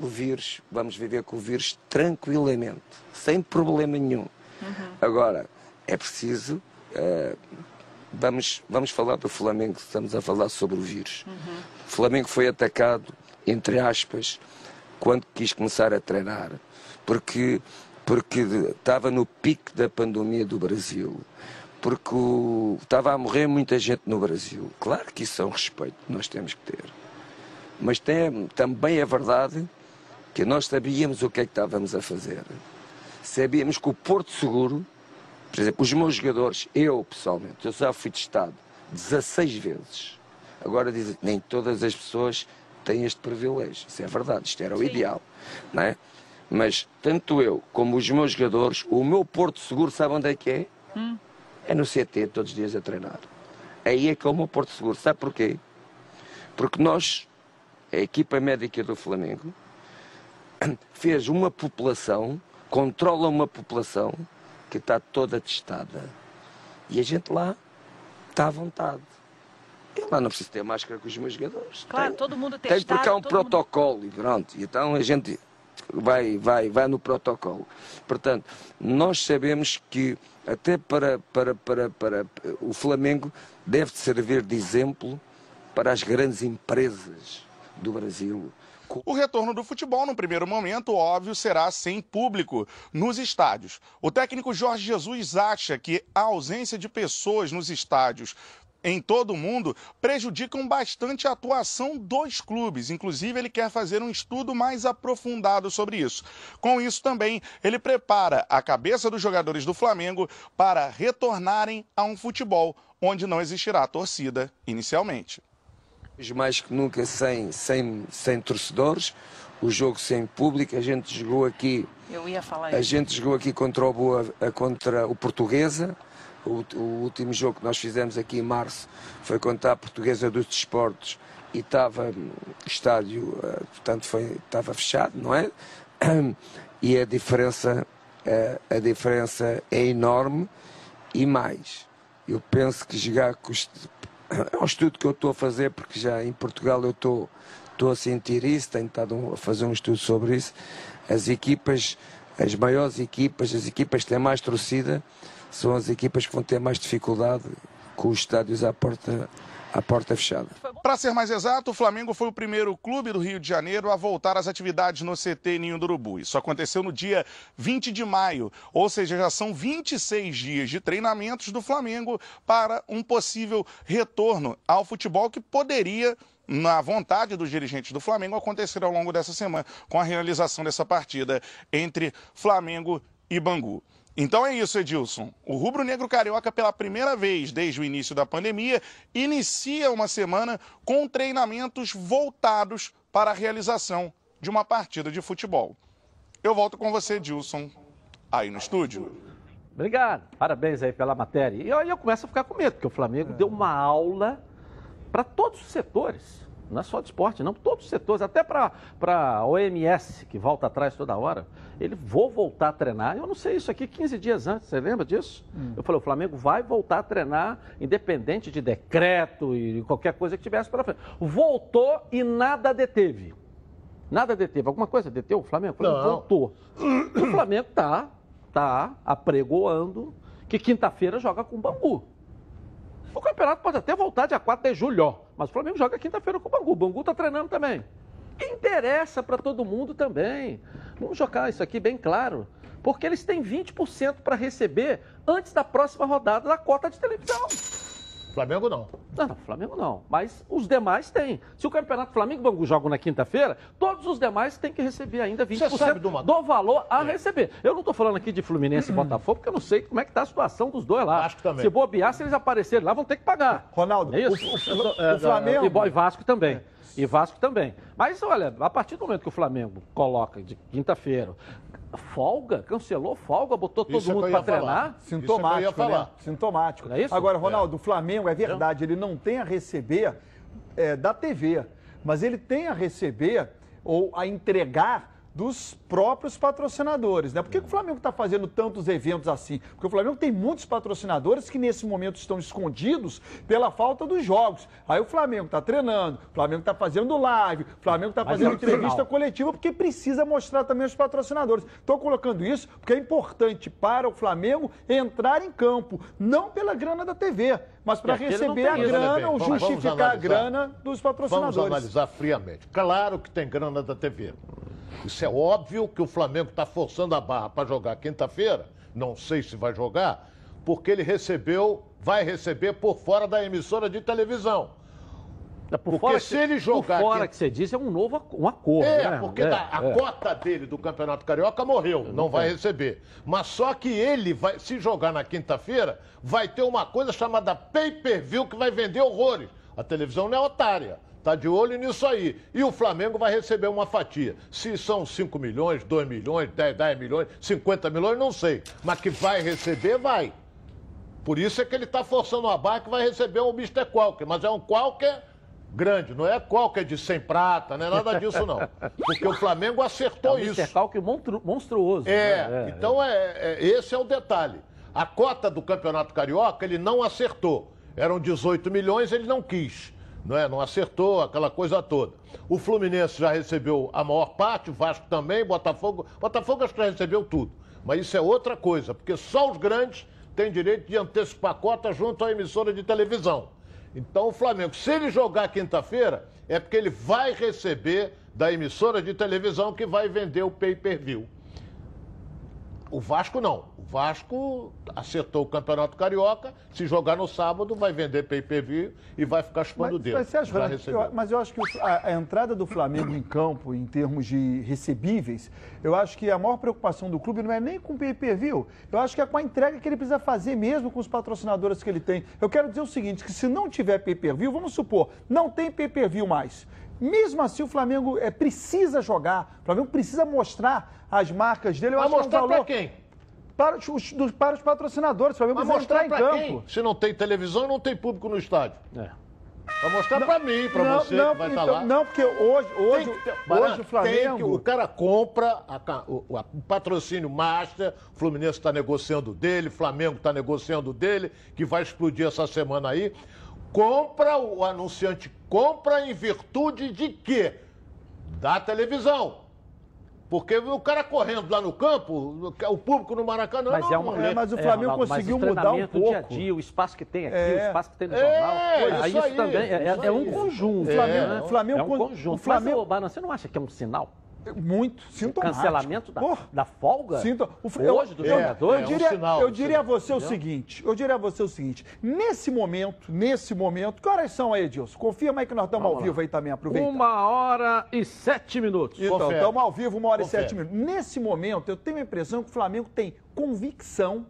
M: o vírus, vamos viver com o vírus tranquilamente, sem problema nenhum. Uhum. Agora, é preciso. Uh, vamos, vamos falar do Flamengo, estamos a falar sobre o vírus. Uhum. O Flamengo foi atacado, entre aspas, quando quis começar a treinar, porque, porque estava no pico da pandemia do Brasil, porque o, estava a morrer muita gente no Brasil. Claro que isso é um respeito que nós temos que ter. Mas tem, também é verdade que nós sabíamos o que é que estávamos a fazer. Sabíamos que o Porto Seguro por exemplo, os meus jogadores, eu pessoalmente, eu já fui testado 16 vezes. Agora dizem nem todas as pessoas têm este privilégio. Isso é verdade, isto era o Sim. ideal. Não é? Mas tanto eu como os meus jogadores, o meu porto seguro, sabe onde é que é? Hum. É no CT, todos os dias a treinar. Aí é que é o meu porto seguro. Sabe porquê? Porque nós, a equipa médica do Flamengo, fez uma população, controla uma população que está toda testada. E a gente lá está à vontade. Eu lá não preciso ter máscara com os meus jogadores.
N: Claro,
M: tem,
N: todo mundo testado.
M: Tem porque há um protocolo mundo... e pronto. Então a gente vai, vai, vai no protocolo. Portanto, nós sabemos que até para, para, para, para o Flamengo deve servir de exemplo para as grandes empresas do Brasil.
C: O retorno do futebol, no primeiro momento, óbvio, será sem público nos estádios. O técnico Jorge Jesus acha que a ausência de pessoas nos estádios em todo o mundo prejudicam bastante a atuação dos clubes. Inclusive, ele quer fazer um estudo mais aprofundado sobre isso. Com isso, também, ele prepara a cabeça dos jogadores do Flamengo para retornarem a um futebol onde não existirá torcida inicialmente
M: mais que nunca sem, sem, sem torcedores, o jogo sem público, a gente jogou aqui.
N: Eu ia falar
M: A isso. gente jogou aqui contra o Boa, contra o Portuguesa. O, o, último jogo que nós fizemos aqui em março foi contra a Portuguesa dos Desportos e estava o estádio, eh, portanto, foi, estava fechado, não é? E a diferença, eh, a diferença é enorme e mais. Eu penso que jogar com é um estudo que eu estou a fazer, porque já em Portugal eu estou, estou a sentir isso, tenho estado a fazer um estudo sobre isso. As equipas, as maiores equipas, as equipas que têm mais torcida, são as equipas que vão ter mais dificuldade com os estádios à porta, à porta fechada.
C: Para ser mais exato, o Flamengo foi o primeiro clube do Rio de Janeiro a voltar às atividades no CT Ninho do Urubu. Isso aconteceu no dia 20 de maio, ou seja, já são 26 dias de treinamentos do Flamengo para um possível retorno ao futebol que poderia na vontade dos dirigentes do Flamengo acontecer ao longo dessa semana com a realização dessa partida entre Flamengo e Bangu. Então é isso, Edilson. O rubro-negro carioca, pela primeira vez desde o início da pandemia, inicia uma semana com treinamentos voltados para a realização de uma partida de futebol. Eu volto com você, Edilson, aí no estúdio.
B: Obrigado. Parabéns aí pela matéria. E aí eu começo a ficar com medo, porque o Flamengo deu uma aula para todos os setores. Não é só de esporte, não, todos os setores, até para a OMS, que volta atrás toda hora. Ele vou voltar a treinar. Eu não sei isso aqui 15 dias antes, você lembra disso? Hum. Eu falei, o Flamengo vai voltar a treinar, independente de decreto e qualquer coisa que tivesse para frente. Voltou e nada deteve. Nada deteve. Alguma coisa deteve o Flamengo? O Flamengo voltou. O Flamengo tá, tá apregoando que quinta-feira joga com o Bangu. O campeonato pode até voltar dia 4 de julho, mas o Flamengo joga quinta-feira com o Bangu. O Bangu está treinando também. Interessa para todo mundo também. Vamos jogar isso aqui bem claro. Porque eles têm 20% para receber antes da próxima rodada da cota de televisão.
G: Flamengo não.
B: Não, não, Flamengo não. Mas os demais têm. Se o Campeonato Flamengo e Bangu jogam na quinta-feira, todos os demais têm que receber ainda 20% do, uma... do valor a é. receber. Eu não estou falando aqui de Fluminense e Botafogo, porque eu não sei como é que está a situação dos dois lá.
G: Vasco também.
B: Se bobear, se eles aparecerem lá, vão ter que pagar.
H: Ronaldo,
B: é isso? O, o, o, o Flamengo... E Vasco também. É. E Vasco também. Mas olha, a partir do momento que o Flamengo coloca de quinta-feira, folga, cancelou folga, botou todo
G: isso
B: mundo para treinar.
H: Falar. Sintomático, né? Sintomático.
B: É isso?
H: Agora, Ronaldo, é. o Flamengo, é verdade, ele não tem a receber é, da TV, mas ele tem a receber ou a entregar dos próprios patrocinadores, né? Por que, que o Flamengo está fazendo tantos eventos assim? Porque o Flamengo tem muitos patrocinadores que nesse momento estão escondidos pela falta dos jogos. Aí o Flamengo está treinando, o Flamengo está fazendo live, o Flamengo está fazendo entrevista coletiva porque precisa mostrar também os patrocinadores. Estou colocando isso porque é importante para o Flamengo entrar em campo, não pela grana da TV, mas para receber a grana ou justificar a grana dos patrocinadores.
G: Vamos analisar friamente. Claro que tem grana da TV. Isso é óbvio que o Flamengo está forçando a barra para jogar quinta-feira. Não sei se vai jogar, porque ele recebeu, vai receber por fora da emissora de televisão.
B: Por porque se ele jogar. Por fora que você disse é um novo um acordo.
G: É,
B: né?
G: porque é, a é. cota dele do Campeonato Carioca morreu, não vai receber. Mas só que ele vai, se jogar na quinta-feira, vai ter uma coisa chamada pay-per-view que vai vender horrores. A televisão não é otária. Está de olho nisso aí. E o Flamengo vai receber uma fatia. Se são 5 milhões, 2 milhões, 10, 10 milhões, 50 milhões, não sei. Mas que vai receber, vai. Por isso é que ele está forçando a barra que vai receber um Mr. Qualquer. Mas é um Qualquer grande, não é qualquer de 100 prata, não é nada disso não. Porque o Flamengo acertou é um isso.
B: Mr. Qualquer monstruoso.
G: É, né? é então é, é, esse é o detalhe. A cota do Campeonato Carioca ele não acertou. Eram 18 milhões, ele não quis não, é? não acertou, aquela coisa toda. O Fluminense já recebeu a maior parte, o Vasco também, Botafogo. Botafogo acho que já recebeu tudo. Mas isso é outra coisa, porque só os grandes têm direito de antecipar a cota junto à emissora de televisão. Então o Flamengo, se ele jogar quinta-feira, é porque ele vai receber da emissora de televisão que vai vender o pay-per-view. O Vasco não. O Vasco acertou o Campeonato Carioca. Se jogar no sábado, vai vender pay-per-view e vai ficar chupando o dedo.
H: Mas, acha, eu, mas eu acho que a, a, entrada do Flamengo em campo, em termos de recebíveis, eu acho que a maior preocupação do clube não é nem com o pay-per-view. Eu acho que é com a entrega que ele precisa fazer mesmo com os patrocinadores que ele tem. Eu quero dizer o seguinte, que se não tiver pay-per-view, vamos supor, não tem pay-per-view mais. Mesmo assim, o Flamengo é, precisa jogar, o Flamengo precisa mostrar as marcas dele.
G: Eu Vai acho mostrar que é um valor... para quem?
H: Para os, dos, para os patrocinadores, o Flamengo Vai entrar em campo. Quem?
G: Se não tem televisão, não tem público no estádio. É. Vai mostrar para mim, para você não, que vai estar tá lá.
H: Não, porque hoje, hoje, tem, hoje o Flamengo... Que,
G: o cara compra a, o, o, patrocínio Master, o Fluminense está negociando dele, o Flamengo está negociando dele, que vai explodir essa semana aí compra, o anunciante compra em virtude de quê? Da televisão. Porque o cara correndo lá no campo, o público no Maracanã
B: Mas
G: não,
B: é uma,
G: não-
H: mas o
B: é,
H: Flamengo
B: Ronaldo, mas
H: conseguiu
B: o
H: mudar um
B: treinamento, dia a
H: pouco.
B: dia, o espaço que tem aqui,
H: É.
B: o espaço que tem no
G: É,
B: jornal.
G: isso
B: aí isso
G: aí,
B: também é, é-
G: isso
B: é um conjunto.
G: É.
B: Flamengo,
H: O Flamengo
B: é um
H: con-
B: conjunto.
H: o Flamengo-
B: Mas, ô, Barão, você não acha que é um sinal?
H: Muito, sintomático.
B: Cancelamento da,
H: Porra.
B: da folga?
H: Sinto, o,
B: Hoje dos
H: eu,
B: jogadores?
H: Eu
G: É um
H: diria,
G: sinal,
H: eu diria a você o
B: entendeu?
H: seguinte, eu diria a você o seguinte, nesse momento, nesse momento, que horas são aí, Edilson? Confirma aí que nós estamos ao
B: Vamos
H: vivo
B: lá.
H: aí também, aproveita.
B: Uma hora e sete minutos.
H: Então, estamos ao vivo, uma hora
G: Confere.
H: e sete minutos. Nesse momento, eu tenho a impressão que o Flamengo tem convicção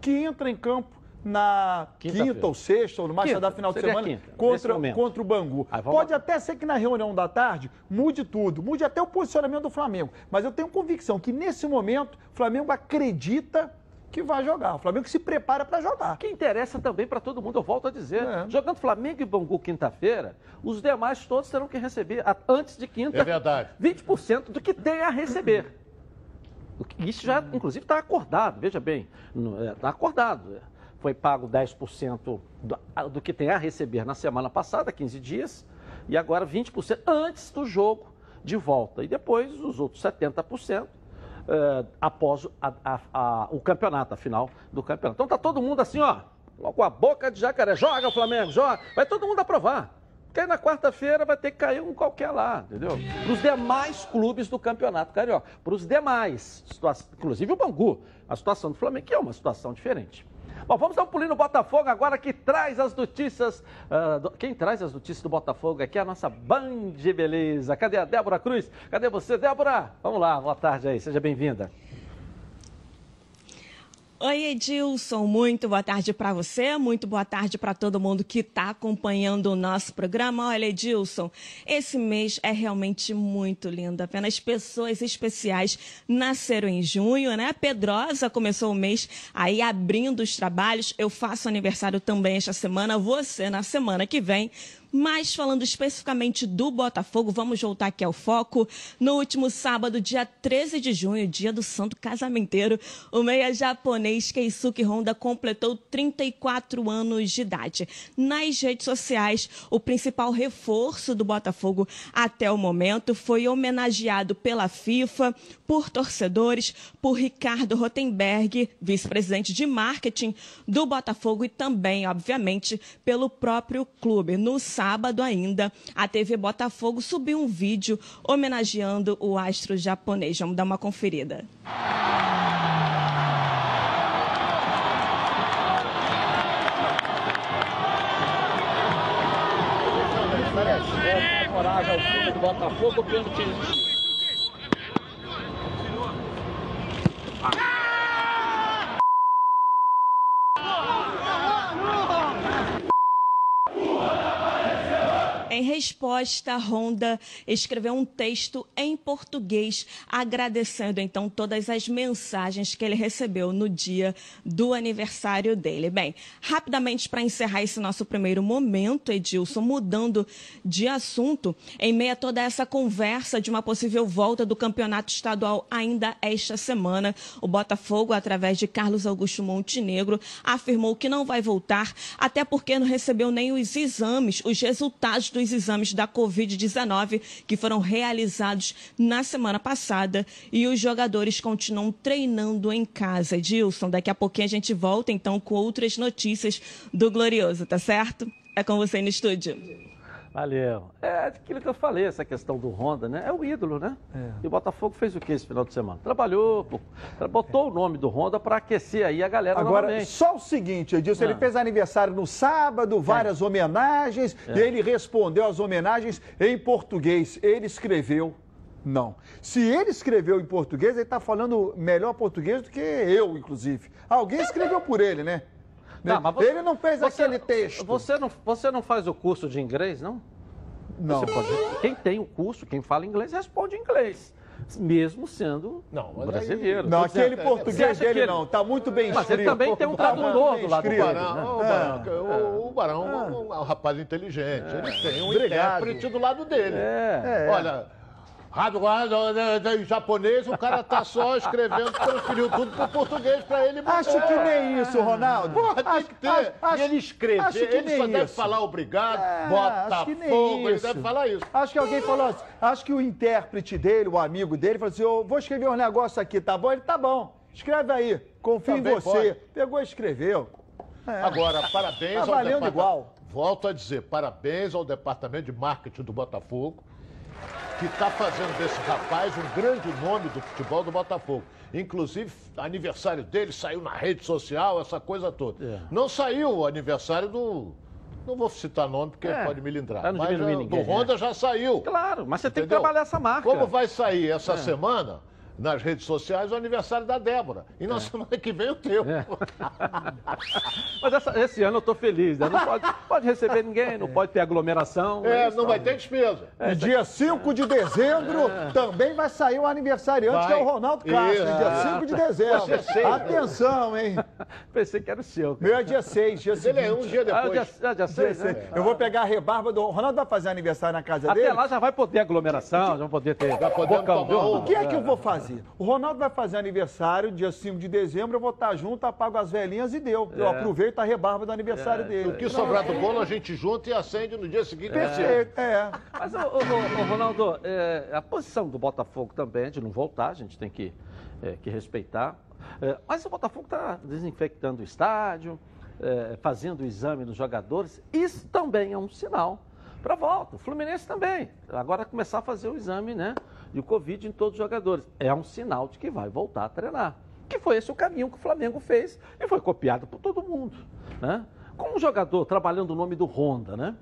H: que entra em campo na quinta ou sexta, ou no mais tardar final de
B: seria
H: semana,
B: quinta,
H: contra, contra o Bangu.
B: Aí,
H: Pode até ser que na reunião da tarde mude tudo, mude até o posicionamento do Flamengo. Mas eu tenho convicção que nesse momento o Flamengo acredita que vai jogar. O Flamengo se prepara para jogar.
B: que interessa também para todo mundo, eu volto a dizer.
H: É.
B: Jogando Flamengo e Bangu quinta-feira, os demais todos terão que receber, antes de quinta,
G: É verdade.
B: 20% do que tem a receber. Isso já, inclusive, está acordado, veja bem, está acordado. Foi pago 10% do, do que tem a receber na semana passada, 15 dias, e agora 20% antes do jogo de volta. E depois os outros 70% eh, após a- a- a- o campeonato, a final do campeonato. Então tá todo mundo assim, ó, com a boca de jacaré. Joga Flamengo, joga. Vai todo mundo aprovar. Porque aí na quarta-feira vai ter que cair um qualquer lá, entendeu? Para os demais clubes do Campeonato Carioca. Para os demais, situa- inclusive o Bangu. A situação do Flamengo é uma situação diferente. Bom, vamos dar um pulinho no Botafogo agora que traz as notícias. ah, do- quem traz as notícias do Botafogo aqui é a nossa Band Beleza. Cadê a Débora Cruz? Cadê você, Débora? Vamos lá, boa tarde aí, seja bem-vinda.
E: Oi, Edilson, muito boa tarde para você, muito boa tarde para todo mundo que está acompanhando o nosso programa. Olha, Edilson, esse mês é realmente muito lindo. Apenas pessoas especiais nasceram em junho, né? Pedrosa começou o mês aí abrindo os trabalhos. Eu faço aniversário também esta semana, você na semana que vem. Mas falando especificamente do Botafogo, vamos voltar aqui ao foco. No último sábado, dia 13 de junho, dia do santo casamenteiro, o meia japonês Keisuke Honda completou 34 anos de idade. Nas redes sociais, o principal reforço do Botafogo até o momento foi homenageado pela FIFA, por torcedores, por Ricardo Rotenberg, vice-presidente de marketing do Botafogo e também, obviamente, pelo próprio clube. No sábado ainda, a TV Botafogo subiu um vídeo homenageando o astro japonês. Vamos dar uma conferida.
B: Coragem ao time do Botafogo time.
E: Em resposta, a Honda escreveu um texto em português agradecendo então todas as mensagens que ele recebeu no dia do aniversário dele. Bem, rapidamente para encerrar esse nosso primeiro momento, Edilson, mudando de assunto, em meio a toda essa conversa de uma possível volta do campeonato estadual ainda esta semana, o Botafogo, através de Carlos Augusto Montenegro, afirmou que não vai voltar, até porque não recebeu nem os exames, os resultados dos exames da Covid-19 que foram realizados na semana passada e os jogadores continuam treinando em casa. Edilson, daqui a pouquinho a gente volta então com outras notícias do Glorioso, tá certo? É com você no estúdio.
B: Valeu. É aquilo que eu falei, essa questão do Honda, né? É o ídolo, né? E o Botafogo fez o que esse final de semana? Trabalhou, botou o nome do Honda para aquecer aí a galera
H: Agora,
B: novamente.
H: só o seguinte, Edilson, ele
B: Ah.
H: fez aniversário no sábado, várias homenagens,
B: É.
H: e ele respondeu às homenagens em português. Ele escreveu, não. Se ele escreveu em português, ele está falando melhor português do que eu, inclusive. Alguém escreveu por ele, né?
B: Não, mas você-
H: ele não fez
B: você-
H: aquele texto.
B: Você não, você não faz o curso de inglês, não?
H: Não.
B: Você pode- quem tem o curso, quem fala inglês, responde inglês. Mesmo sendo
G: Não, mas
B: brasileiro.
H: Não,
B: dizendo-
H: aquele português dele
B: ele-
H: não, tá muito bem
B: Mas
H: escrito.
B: ele também tem um
H: Tá
B: tradutor do lado
H: escrito.
B: dele,
G: Barão,
B: né?
G: o, Barão, o, o Barão é um- é um rapaz inteligente. Ele tem um
H: Obrigado.
G: intérprete do lado dele.
B: É.
H: É.
G: Olha, Rádio Guarda, em japonês, o cara tá só escrevendo, transferiu tudo pro português pra ele.
H: Acho que nem isso, Ronaldo.
G: Porra, tem
H: Acho-
G: que ter.
H: acho- acho-
G: ele escrever,
H: acho que
G: ele só
H: nem
G: deve
H: isso.
G: falar obrigado,
H: É,
G: bota
H: acho que nem
G: fogo, ele deve falar isso.
H: Acho que alguém falou assim, acho que o intérprete dele, o amigo dele, falou assim, eu vou escrever um negócio aqui, tá bom? Ele, tá bom, escreve aí, confio
G: Também
H: em você.
G: pode.
H: Pegou e escreveu. É.
G: Agora, parabéns
H: Tá
G: ao
H: valendo igual.
G: Volto a dizer, parabéns ao departamento de marketing do Botafogo, que está fazendo desse rapaz um grande nome do futebol do Botafogo. Inclusive, aniversário dele saiu na rede social, essa coisa toda.
B: É.
G: Não saiu o aniversário do. Não vou citar nome porque
B: É,
G: pode me lindrar. mas já-
B: ninguém,
G: do Honda
B: é.
G: já saiu.
B: Claro, mas você tem que
G: Entendeu?
B: trabalhar essa marca.
G: Como vai sair essa
B: É.
G: semana, nas redes sociais, o aniversário da Débora. E na semana que vem o teu.
B: É. Mas essa- esse ano eu tô feliz, né? Não pode, pode receber ninguém, não pode ter aglomeração.
G: É,
B: isso,
G: não vai ter despesa.
H: E dia 5 de dezembro também vai sair o aniversariante,
G: Vai.
H: que é o Ronaldo Castro,
G: Isso.
H: dia 5 de dezembro.
G: Dia seis,
H: Atenção, hein?
B: Pensei que era o seu.
H: Meu é dia 6, dia
G: Ele é um dia
B: Ah,
G: depois.
B: ah, dia
H: Dia
B: seis,
H: seis.
B: né?
H: Eu vou pegar a rebarba do. O Ronaldo vai fazer aniversário na casa
B: Até
H: dele.
B: lá já vai poder aglomeração, já vai poder ter
G: Já podemos tomar.
H: O que é que eu vou fazer? O Ronaldo vai fazer aniversário dia 5 de dezembro, eu vou estar junto, apago as velhinhas e deu. Eu
B: É.
H: aproveito a rebarba do aniversário dele.
G: O que sobrar do bolo a gente junta e acende no dia seguinte.
H: Perfeito, é.
B: Mas, ô, ô, ô, ô, Ronaldo, é, a posição do Botafogo também é de não voltar, a gente tem que, é, que respeitar. É, mas o Botafogo está desinfectando o estádio, é, fazendo o exame dos jogadores. Isso também é um sinal para a volta. O Fluminense também. Agora começar a fazer o exame né, de Covid em todos os jogadores. É um sinal de que vai voltar a treinar. Que foi esse o caminho que o Flamengo fez e foi copiado por todo mundo. Né? Com um jogador trabalhando o nome do Honda, né?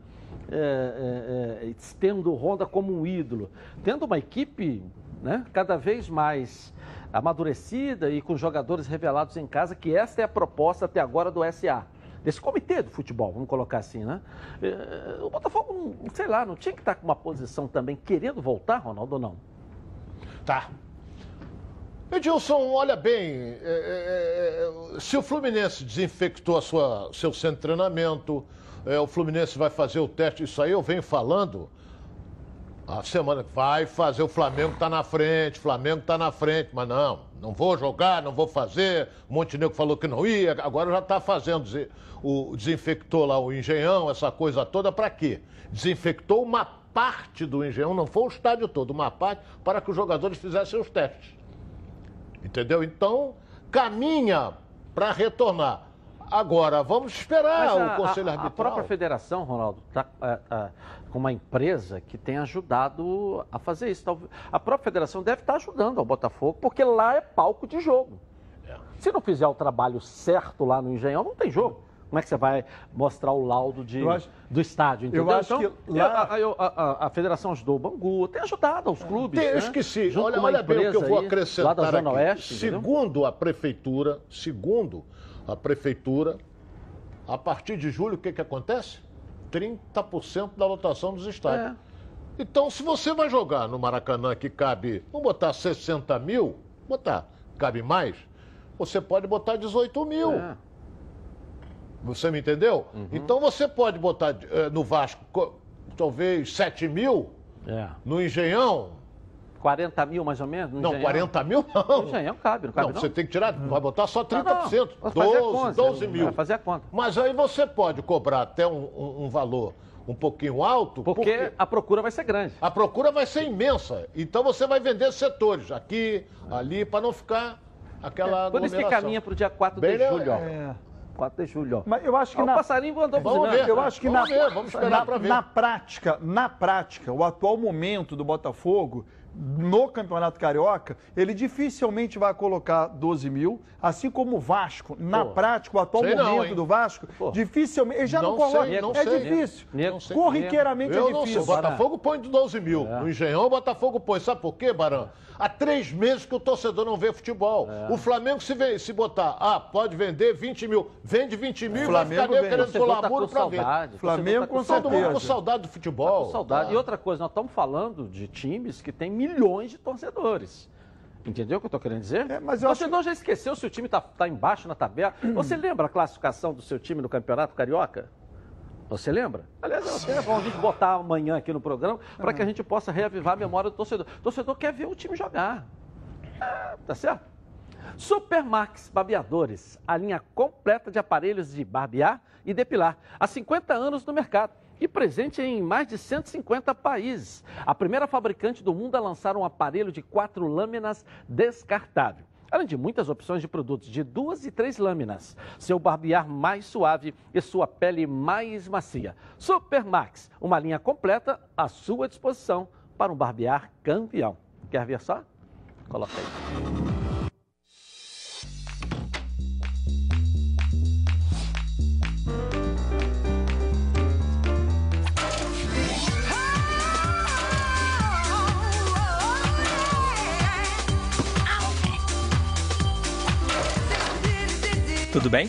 B: é, é, é, tendo o Honda como um ídolo, tendo uma equipe né, cada vez mais amadurecida e com jogadores revelados em casa, que esta é a proposta até agora do SA. Desse comitê do futebol, vamos colocar assim, né? É, o Botafogo, sei lá, não tinha que estar com uma posição também querendo voltar, Ronaldo, ou não?
G: Tá. Edilson, olha bem, é, é, é, se o Fluminense desinfectou a sua, seu centro de treinamento, é, o Fluminense vai fazer o teste, isso aí eu venho falando a semana que vai fazer, o Flamengo tá na frente, Flamengo tá na frente, mas não, não vou jogar, não vou fazer, Montenegro falou que não ia, agora já tá fazendo, o, desinfectou lá o Engenhão, essa coisa toda, para quê? Desinfectou uma parte do Engenhão, não foi o estádio todo, uma parte, para que os jogadores fizessem os testes. Entendeu? Então, caminha para retornar. Agora, vamos esperar
B: Mas
G: o
B: a-
G: Conselho
B: a,
G: Arbitral.
B: A própria federação, Ronaldo, está com uma empresa que tem ajudado a fazer isso. A própria federação deve estar ajudando ao Botafogo, porque lá é palco de jogo.
G: É.
B: Se não fizer o trabalho certo lá no Engenhão, não tem jogo. Como é que você vai mostrar o laudo de,
H: Eu acho-
B: do estádio, entendeu?
H: eu acho
B: Então,
H: que lá-
B: a, a- a- a federação ajudou o Bangu, tem ajudado aos clubes.
G: Tem, eu
B: né?
G: esqueci.
B: Junto
G: olha olha bem o que eu vou
B: aí,
G: acrescentar
B: Lá da Zona
G: aqui.
B: Oeste, entendeu?
G: segundo a prefeitura, segundo a prefeitura, a partir de julho, o que, que acontece? 30% da lotação dos estádios.
B: É.
G: Então, se você vai jogar no Maracanã que cabe, vamos botar 60 mil, botar, cabe mais, você pode botar 18 mil.
B: É.
G: Você me entendeu?
B: Uhum.
G: Então você pode botar eh, no Vasco co- talvez 7 mil,
B: É.
G: no Engenhão,
B: 40 mil mais ou menos? no
G: não,
B: Engenhão?
G: 40 mil não.
B: No Engenhão cabe, não cabe
G: Não,
B: não?
G: você tem que tirar, vai botar só 30%.
B: Não, não, a
G: 12,
B: conta,
G: 12 mil.
B: vai fazer a conta.
G: Mas aí você pode cobrar até um, um- um valor um pouquinho alto,
B: Porque a procura vai ser grande.
G: a procura vai ser imensa. Então você vai vender setores, aqui, ali, para não ficar aquela
B: É, Por isso que caminha para o dia 4
G: Bem,
B: de julho, ó.
H: É.
B: 4 de julho, ó.
H: Mas eu acho que
B: Ó,
H: na...
B: O passarinho andou
G: Vamos ver.
H: Eu acho que
G: Vamos
H: na,
G: ver, vamos esperar
H: na,
G: pra ver.
H: na prática, na prática, o atual momento do Botafogo no Campeonato Carioca, ele dificilmente vai colocar 12 mil, assim como o Vasco, na
G: Pô,
H: prática, o atual
G: sei não,
H: momento
G: hein?
H: do Vasco,
B: Pô.
H: dificilmente, ele já não,
G: Não
H: coloca,
G: sei, não
H: é
G: sei.
H: difícil,
B: Nego-
H: corriqueiramente
G: Eu
H: é
G: não sei.
H: difícil.
G: O Botafogo põe de 12 mil.
B: É.
G: No Engenhão, o Botafogo põe. Sabe por quê, Barão? Há três meses que o torcedor não vê futebol.
B: É.
G: O Flamengo, se, vê- se botar, ah, pode vender 20 mil. Vende 20 mil e vai
H: Flamengo
G: ficar meio
H: vende.
G: querendo pular
B: tá
G: muro
B: com
G: pra ver.
B: saudade.
H: Flamengo
B: torcedor
H: com
B: tá
G: Todo mundo com saudade do futebol.
B: Com saudade.
G: Tá.
B: E outra coisa, nós estamos falando de times que têm milhões de torcedores. Entendeu o que eu estou querendo dizer?
H: É, mas
B: o
H: eu acho
B: torcedor já esqueceu se o time está embaixo na tabela. Você lembra a classificação do seu time no Campeonato Carioca? Você lembra? Aliás, é até gente botar amanhã aqui no programa para que a gente possa reavivar a memória do torcedor. O torcedor quer ver o time jogar. Ah, tá certo? Supermax Barbeadores, a linha completa de aparelhos de barbear e depilar, há 50 anos no mercado e presente em mais de 150 países. A primeira fabricante do mundo a lançar um aparelho de quatro lâminas descartável. Além de muitas opções de produtos de duas e três lâminas, seu barbear mais suave e sua pele mais macia. Supermax, uma linha completa à sua disposição para um barbear campeão. Quer ver só? Coloca aí.
N: Tudo bem?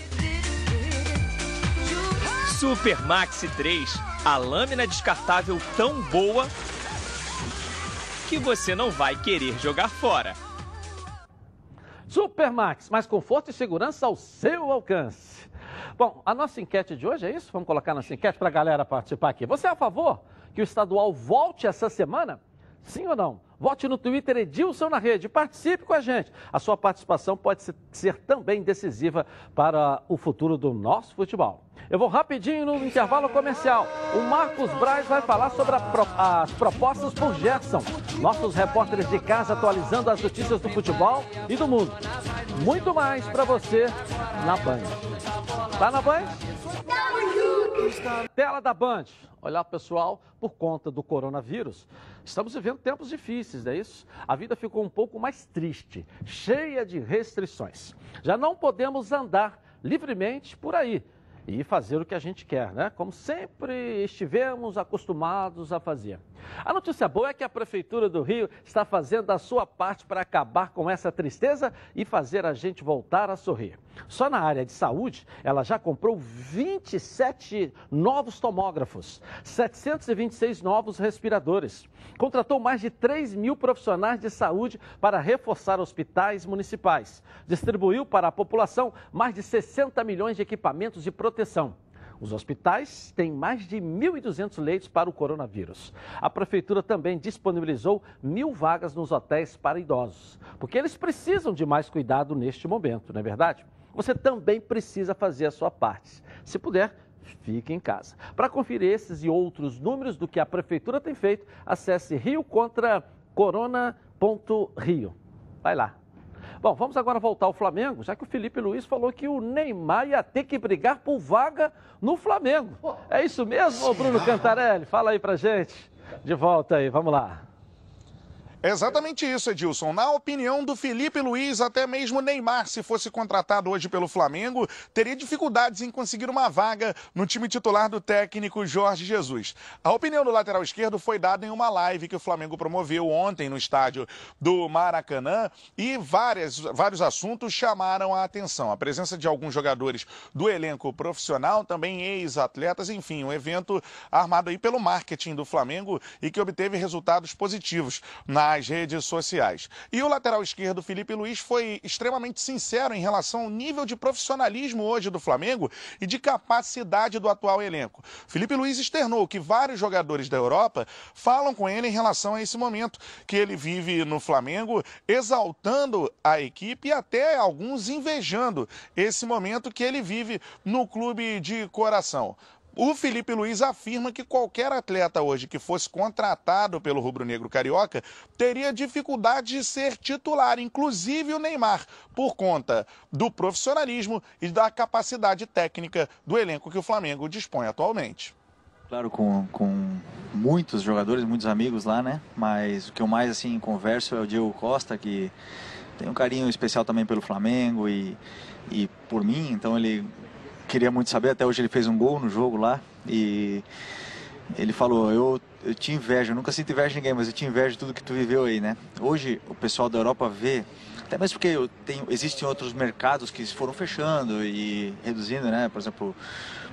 N: Super Maxi 3, a lâmina descartável tão boa que você não vai querer jogar fora.
B: Supermax, mais conforto e segurança ao seu alcance. Bom, a nossa enquete de hoje é isso? Vamos colocar nossa enquete para a galera participar aqui. Você é a favor que o estadual volte essa semana? Sim ou não? Vote no Twitter Edilson na Rede, participe com a gente. A sua participação pode ser também decisiva para o futuro do nosso futebol. Eu vou rapidinho no intervalo comercial. O Marcos Braz vai falar sobre pro... as propostas por Gerson. Nossos repórteres de casa atualizando as notícias do futebol e do mundo. Muito mais para você na Band. Tá na Band? Tela da Band. Olha, pessoal, por conta do coronavírus, estamos vivendo tempos difíceis, não é isso? A vida ficou um pouco mais triste, cheia de restrições. Já não podemos andar livremente por aí e fazer o que a gente quer, né? Como sempre estivemos acostumados a fazer. A notícia boa é que a Prefeitura do Rio está fazendo a sua parte para acabar com essa tristeza e fazer a gente voltar a sorrir. Só na área de saúde, ela já comprou 27 novos tomógrafos, 726 novos respiradores. Contratou mais de 3 mil profissionais de saúde para reforçar hospitais municipais. Distribuiu para a população mais de 60 milhões de equipamentos de proteção. Os hospitais têm mais de 1.200 leitos para o coronavírus. A prefeitura também disponibilizou mil vagas nos hotéis para idosos, porque eles precisam de mais cuidado neste momento, não é verdade? Você também precisa fazer a sua parte. Se puder, fique em casa. Para conferir esses e outros números do que a prefeitura tem feito, acesse rio. Vai lá. Bom, vamos agora voltar ao Flamengo, já que o Felipe Luiz falou que o Neymar ia ter que brigar por vaga no Flamengo. É isso mesmo, Bruno Cantarelli? Fala aí pra gente. De volta aí, vamos lá.
C: É exatamente isso, Edilson. Na opinião do Felipe Luiz, até mesmo Neymar, se fosse contratado hoje pelo Flamengo, teria dificuldades em conseguir uma vaga no time titular do técnico Jorge Jesus. A opinião do lateral esquerdo foi dada em uma live que o Flamengo promoveu ontem no estádio do Maracanã e várias, vários assuntos chamaram a atenção. A presença de alguns jogadores do elenco profissional, também ex-atletas, enfim, um evento armado aí pelo marketing do Flamengo e que obteve resultados positivos na nas redes sociais. E o lateral esquerdo, Felipe Luiz, foi extremamente sincero em relação ao nível de profissionalismo hoje do Flamengo e de capacidade do atual elenco. Felipe Luiz externou que vários jogadores da Europa falam com ele em relação a esse momento que ele vive no Flamengo, exaltando a equipe e até alguns invejando esse momento que ele vive no clube de coração. O Felipe Luiz afirma que qualquer atleta hoje que fosse contratado pelo rubro-negro carioca teria dificuldade de ser titular, inclusive o Neymar, por conta do profissionalismo e da capacidade técnica do elenco que o Flamengo dispõe atualmente.
O: Claro, com, com muitos jogadores, muitos amigos lá, né? Mas o que eu mais assim converso é o Diego Costa, que tem um carinho especial também pelo Flamengo e, e por mim, então ele queria muito saber, até hoje ele fez um gol no jogo lá e ele falou, eu, eu te invejo, eu nunca sinto inveja de ninguém, mas eu te invejo tudo que tu viveu aí, né? Hoje o pessoal da Europa vê, até mesmo porque tenho, existem outros mercados que foram fechando e reduzindo, né? Por exemplo,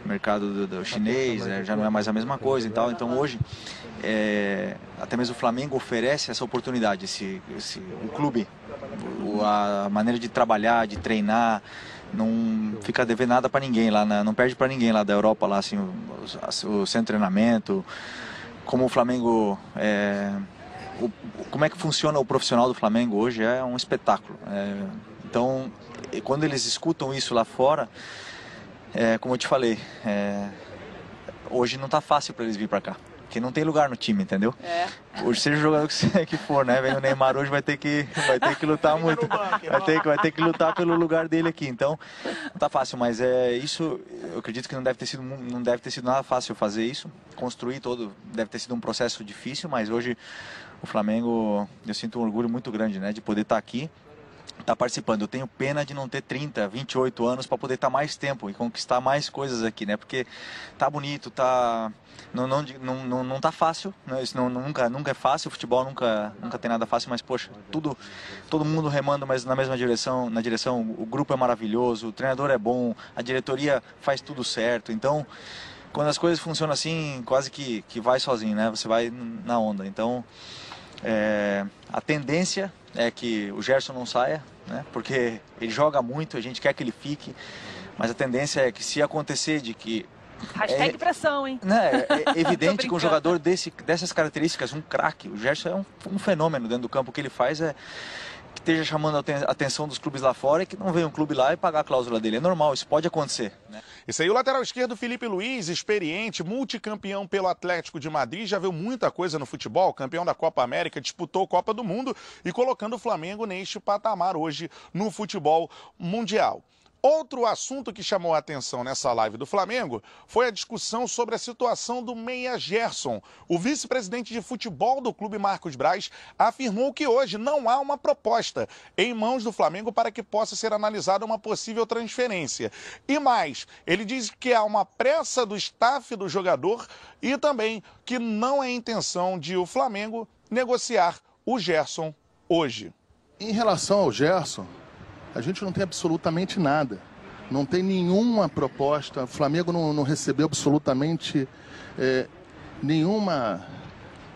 O: o mercado do, do chinês né? já não é mais a mesma coisa e tal, então hoje é, até mesmo o Flamengo oferece essa oportunidade, esse, esse, o clube, a maneira de trabalhar, de treinar, não fica devendo nada para ninguém lá, né? não perde para ninguém lá da Europa, lá assim, o, o, o de treinamento, como o Flamengo é, o, como é que funciona o profissional do Flamengo hoje é um espetáculo. É, então, quando eles escutam isso lá fora, é, como eu te falei, é, hoje não está fácil para eles vir para cá. Porque não tem lugar no time, entendeu?
P: É.
O: Hoje, seja o jogador que for, né? Vem o Neymar hoje, vai ter que, vai ter que lutar muito. Vai ter, vai ter que lutar pelo lugar dele aqui. Então, não tá fácil, mas é isso. Eu acredito que não deve ter sido, não deve ter sido nada fácil fazer isso. Construir todo, deve ter sido um processo difícil, mas hoje o Flamengo, eu sinto um orgulho muito grande, né? De poder estar aqui estar tá participando. Eu tenho pena de não ter 30, 28 anos para poder estar tá mais tempo e conquistar mais coisas aqui, né? Porque tá bonito, tá não não não não, não tá fácil, né? Isso não, nunca nunca é fácil, o futebol nunca nunca tem nada fácil, mas poxa, tudo todo mundo remando mas na mesma direção, na direção, o grupo é maravilhoso, o treinador é bom, a diretoria faz tudo certo. Então, quando as coisas funcionam assim, quase que que vai sozinho, né? Você vai na onda. Então, é, a tendência é que o Gerson não saia, né? Porque ele joga muito, a gente quer que ele fique, mas a tendência é que se acontecer de que
P: Hashtag é, pressão, hein?
O: Né, é evidente que um jogador desse, dessas características, um craque, o Gerson é um, um, fenômeno dentro do campo. O que ele faz é que esteja chamando a atenção dos clubes lá fora e que não venha um clube lá e pagar a cláusula dele. É normal, isso pode acontecer. Né?
C: Isso aí, o lateral esquerdo Felipe Luiz, experiente, multicampeão pelo Atlético de Madrid, já viu muita coisa no futebol, campeão da Copa América, disputou Copa do Mundo e colocando o Flamengo neste patamar hoje no futebol mundial. Outro assunto que chamou a atenção nessa live do Flamengo foi a discussão sobre a situação do Meia Gerson. O vice-presidente de futebol do clube, Marcos Braz, afirmou que hoje não há uma proposta em mãos do Flamengo para que possa ser analisada uma possível transferência. E mais, ele diz que há uma pressa do staff do jogador e também que não é intenção de o Flamengo negociar o Gerson hoje.
Q: Em relação ao Gerson, a gente não tem absolutamente nada. Não tem nenhuma proposta. O Flamengo não, não recebeu absolutamente é, nenhuma,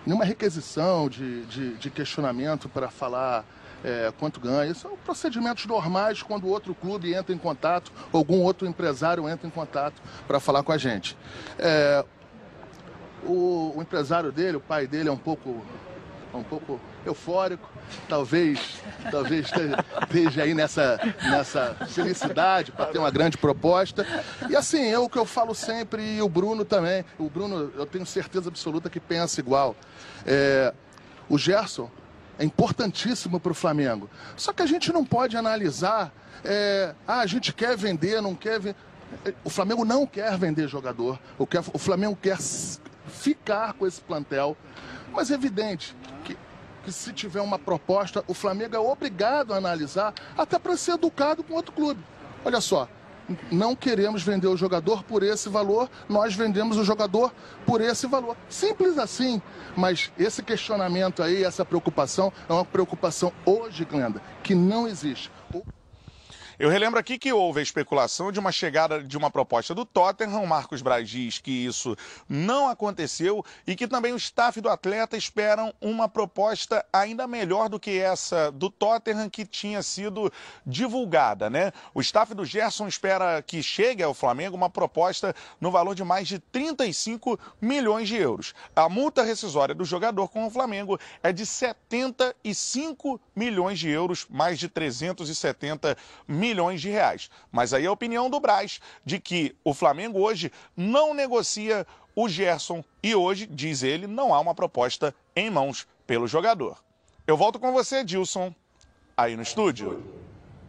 Q: nenhuma requisição de, de, de questionamento para falar é, quanto ganha. São procedimentos normais quando outro clube entra em contato, algum outro empresário entra em contato para falar com a gente. É, o, o, empresário dele, o pai dele é um pouco, um pouco eufórico, talvez, talvez esteja aí nessa, nessa felicidade para ter uma grande proposta. E assim, é o que eu falo sempre, e o Bruno também. O Bruno, eu tenho certeza absoluta que pensa igual. É, o Gerson é importantíssimo para o Flamengo. Só que a gente não pode analisar, é, ah, a gente quer vender, não quer vender. O Flamengo não quer vender jogador. O Flamengo quer ficar com esse plantel. Mas é evidente que se tiver uma proposta, o Flamengo é obrigado a analisar, até para ser educado com outro clube. Olha só, não queremos vender o jogador por esse valor, nós vendemos o jogador por esse valor. Simples assim. Mas esse questionamento aí, essa preocupação, é uma preocupação hoje, Glenda, que não existe.
C: Eu relembro aqui que houve a especulação de uma chegada de uma proposta do Tottenham. O Marcos Braz diz que isso não aconteceu e que também o staff do atleta esperam uma proposta ainda melhor do que essa do Tottenham que tinha sido divulgada, né? O staff do Gerson espera que chegue ao Flamengo uma proposta no valor de mais de 35 milhões de euros. A multa rescisória do jogador com o Flamengo é de 75 milhões de euros, mais de 370 milhões milhões de reais. Mas aí a opinião do Braz de que o Flamengo hoje não negocia o Gerson e hoje, diz ele, não há uma proposta em mãos pelo jogador. Eu volto com você, Dilson, aí no estúdio.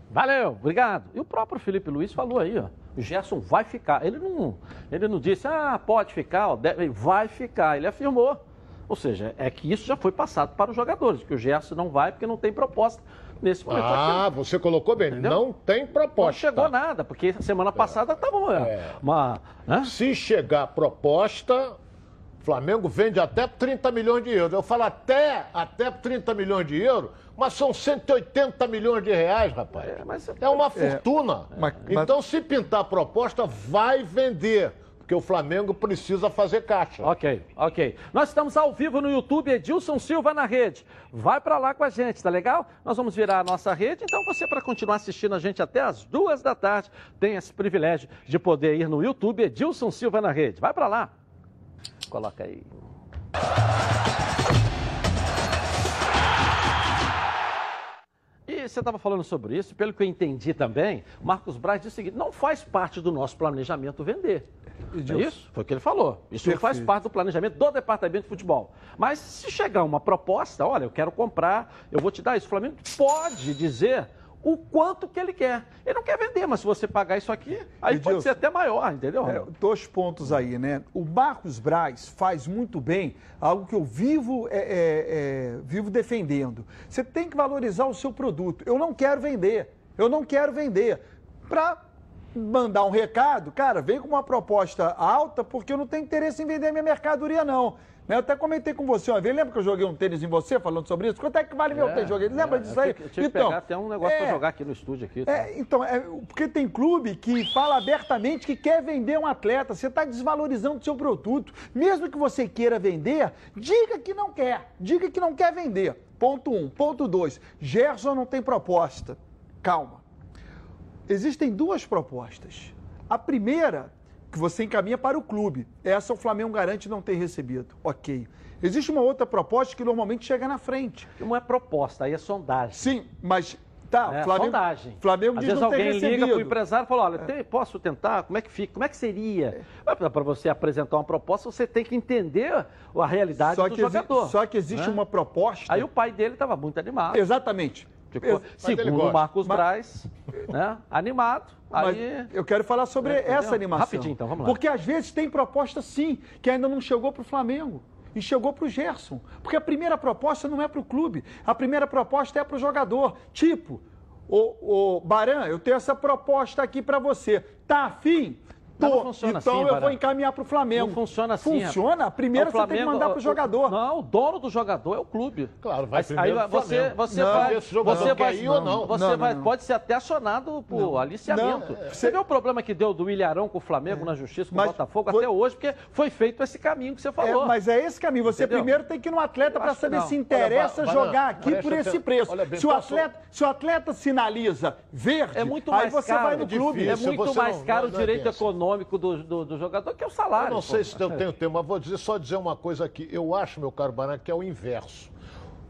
B: Valeu, obrigado. E o próprio Felipe Luiz falou aí, ó. O Gerson vai ficar. Ele não, ele não disse, ah, pode ficar, ó, deve, vai ficar. Ele afirmou. Ou seja, é que isso já foi passado para os jogadores, que o Gerson não vai porque não tem proposta nesse momento.
G: Ah, você colocou bem, Entendeu? não tem proposta. Não
B: chegou nada, porque semana passada estava tá é. uma.
G: Né? Se chegar proposta, Flamengo vende até 30 milhões de euros. Eu falo até, até 30 milhões de euros, mas são 180 milhões de reais, rapaz. É, mas, é uma é. fortuna. É, então, se pintar proposta, vai vender. Porque o Flamengo precisa fazer caixa.
B: Ok, ok. Nós estamos ao vivo no YouTube, Edilson Silva na rede. Vai para lá com a gente, tá legal? Nós vamos virar a nossa rede, então você, para continuar assistindo a gente até as duas da tarde, tem esse privilégio de poder ir no YouTube, Edilson Silva na rede. Vai para lá. Coloca aí. E você estava falando sobre isso, pelo que eu entendi também, Marcos Braz disse o seguinte: não faz parte do nosso planejamento vender. É isso? Foi o que ele falou. Isso não faz
H: Perfeito.
B: parte do planejamento do departamento de futebol. Mas se chegar uma proposta, olha, eu quero comprar, eu vou te dar isso. O Flamengo pode dizer o quanto que ele quer. Ele não quer vender, mas se você pagar isso aqui, aí pode
H: Edilson,
B: ser até maior, entendeu?
H: É, dois pontos aí, né? O Marcos Braz faz muito bem algo que eu vivo, é, é, é, vivo defendendo. Você tem que valorizar o seu produto. Eu não quero vender. Eu não quero vender. Para mandar um recado, cara, vem com uma proposta alta, porque eu não tenho interesse em vender minha mercadoria, não. Né, Eu até comentei com você uma vez, lembra que eu joguei um tênis em você falando sobre isso? Quanto é que vale meu
B: É,
H: tênis? Joguei. Lembra
B: é,
H: disso
B: eu
H: aí?
B: tive- Eu tive que pegar até um negócio para
H: é,
B: jogar aqui no estúdio. Aqui, tá?
H: é, então, é, porque tem clube que fala abertamente que quer vender um atleta. Você está desvalorizando o seu produto. Mesmo que você queira vender, diga que não quer. Diga que não quer vender. Ponto um. Ponto dois. Gerson não tem proposta. Calma. Existem duas propostas. A primeira, que você encaminha para o clube. Essa o Flamengo garante não ter recebido. Ok. Existe uma outra proposta que normalmente chega na frente.
B: Não é proposta, aí é sondagem.
H: Sim, mas tá,
B: É,
H: Flamengo,
B: sondagem.
H: Flamengo
B: Às
H: diz
B: vezes
H: não
B: alguém liga
H: recebido.
B: para o empresário e fala, olha, tem- posso tentar? Como é que fica? Como é que seria? Para você apresentar uma proposta, você tem que entender a realidade
H: Só
B: do jogador.
H: só que existe uma proposta.
B: Aí o pai dele estava muito animado.
H: Exatamente. Ele
B: segundo o. Marcos
H: Mas-
B: Braz, né, animado.
H: Mas
B: Aí...
H: eu quero falar sobre
B: É,
H: essa animação.
B: Rapidinho, então, vamos lá.
H: Porque às vezes tem proposta sim, que ainda não chegou para o Flamengo. E chegou para o Gerson. Porque a primeira proposta não é para o clube. A primeira proposta é para o jogador. Tipo, ô, ô Baran, eu tenho essa proposta aqui para você. Tá afim? Tô.
B: não funciona
H: então
B: assim,
H: eu vou encaminhar para o Flamengo.
B: Não funciona assim.
H: Funciona?
B: rapaz.
H: Primeiro
B: O
H: você tem que
B: Flamengo-
H: mandar para o jogador.
B: Não, o dono do jogador é o clube.
G: Claro, vai
B: Aí-
G: primeiro
B: aí
G: o
B: você,
G: Flamengo.
B: você
G: Não,
B: vai, você vai,
G: não?
B: Você
H: Não, não,
B: vai,
H: não.
B: pode ser até acionado por aliciamento.
H: Não, é.
B: Você viu o problema que deu do Ilharão com o Flamengo na justiça, com o
H: Mas
B: Botafogo
H: foi-
B: até hoje, porque foi feito esse caminho que você falou.
H: É, mas é esse caminho. Você
B: Entendeu?
H: primeiro tem que ir no atleta para saber se interessa
G: Olha,
H: jogar aqui por esse preço.
G: Bem,
H: se, o atleta, se o atleta sinaliza verde,
B: É muito
H: aí
B: mais
H: você
B: caro.
H: vai no clube.
B: É muito
G: você
B: mais caro o
G: é
B: direito
G: assim.
B: Econômico do, do, do jogador que o salário.
G: Eu não
B: pô.
G: sei se eu tenho tempo, mas vou dizer, só dizer uma coisa aqui. Eu acho, meu caro Baran, que é o inverso.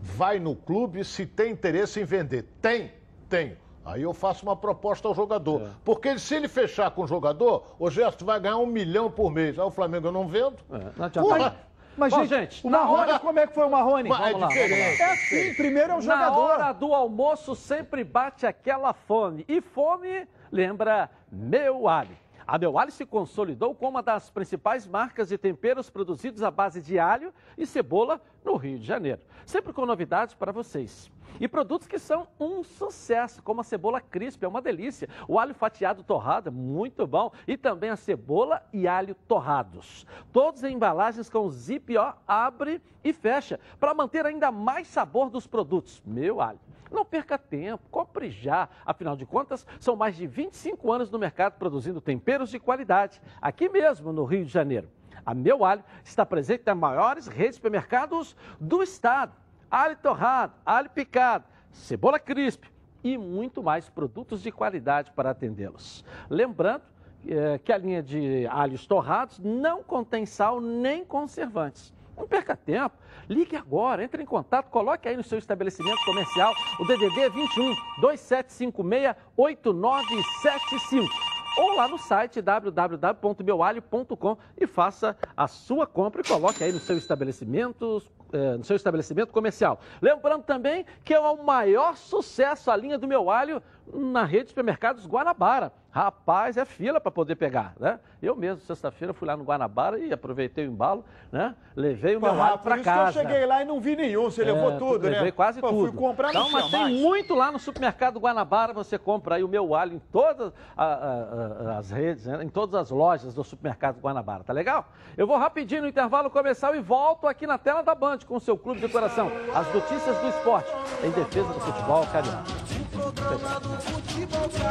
G: Vai no clube se tem interesse em vender. Tem? Tenho. Aí eu faço uma proposta ao jogador.
B: É.
G: Porque se ele fechar com o jogador, o Gesto vai ganhar um milhão por mês. Aí o Flamengo eu não vendo.
B: É, não.
G: Porra!
H: Mas,
B: Bom,
H: gente, o
B: na
H: Marrone,
B: hora-
H: como é que foi o Marrone?
G: É
B: Vamos lá,
G: diferente.
H: É assim, primeiro é o
B: Na
H: jogador.
B: hora do almoço sempre bate aquela fome. E fome lembra Meu Ali. A Meu Ali se consolidou como uma das principais marcas de temperos produzidos à base de alho e cebola no Rio de Janeiro. Sempre com novidades para vocês. E produtos que são um sucesso, como a cebola crisp, é uma delícia. O alho fatiado torrado muito bom. E também a cebola e alho torrados. Todos em embalagens com zip, ó, abre e fecha, para manter ainda mais sabor dos produtos. Meu alho. Não perca tempo, compre já. Afinal de contas, são mais de 25 anos no mercado produzindo temperos de qualidade, aqui mesmo no Rio de Janeiro. A Meu Alho está presente nas maiores redes de supermercados do estado. Alho torrado, alho picado, cebola crisp e muito mais produtos de qualidade para atendê-los. Lembrando eh, que a linha de alhos torrados não contém sal nem conservantes. Não perca tempo. Ligue agora, entre em contato, coloque aí no seu estabelecimento comercial o DDD 21 2756 8975 ou lá no site www.meualho.com e faça a sua compra e coloque aí no seu estabelecimento, eh, no seu estabelecimento comercial. Lembrando também que é o maior sucesso a linha do Meu Alho na rede de supermercados Guanabara. Rapaz, é fila para poder pegar, né? Eu mesmo, sexta-feira, fui lá no Guanabara e aproveitei o embalo, né? Levei o meu
H: Ah,
B: alho para casa.
H: que eu cheguei lá e não vi nenhum. Você levou
B: É,
H: tudo, né?
B: levei quase
H: Pô,
B: tudo.
H: Fui comprar
B: Não,
H: não
B: mas tem
H: mais.
B: muito lá no supermercado Guanabara. Você compra aí o meu alho em todas a- a- a- as redes, né? em todas as lojas do supermercado Guanabara. Tá legal? Eu vou rapidinho no intervalo comercial e volto aqui na tela da Band com o seu clube de coração. As notícias do esporte em defesa do futebol carioca.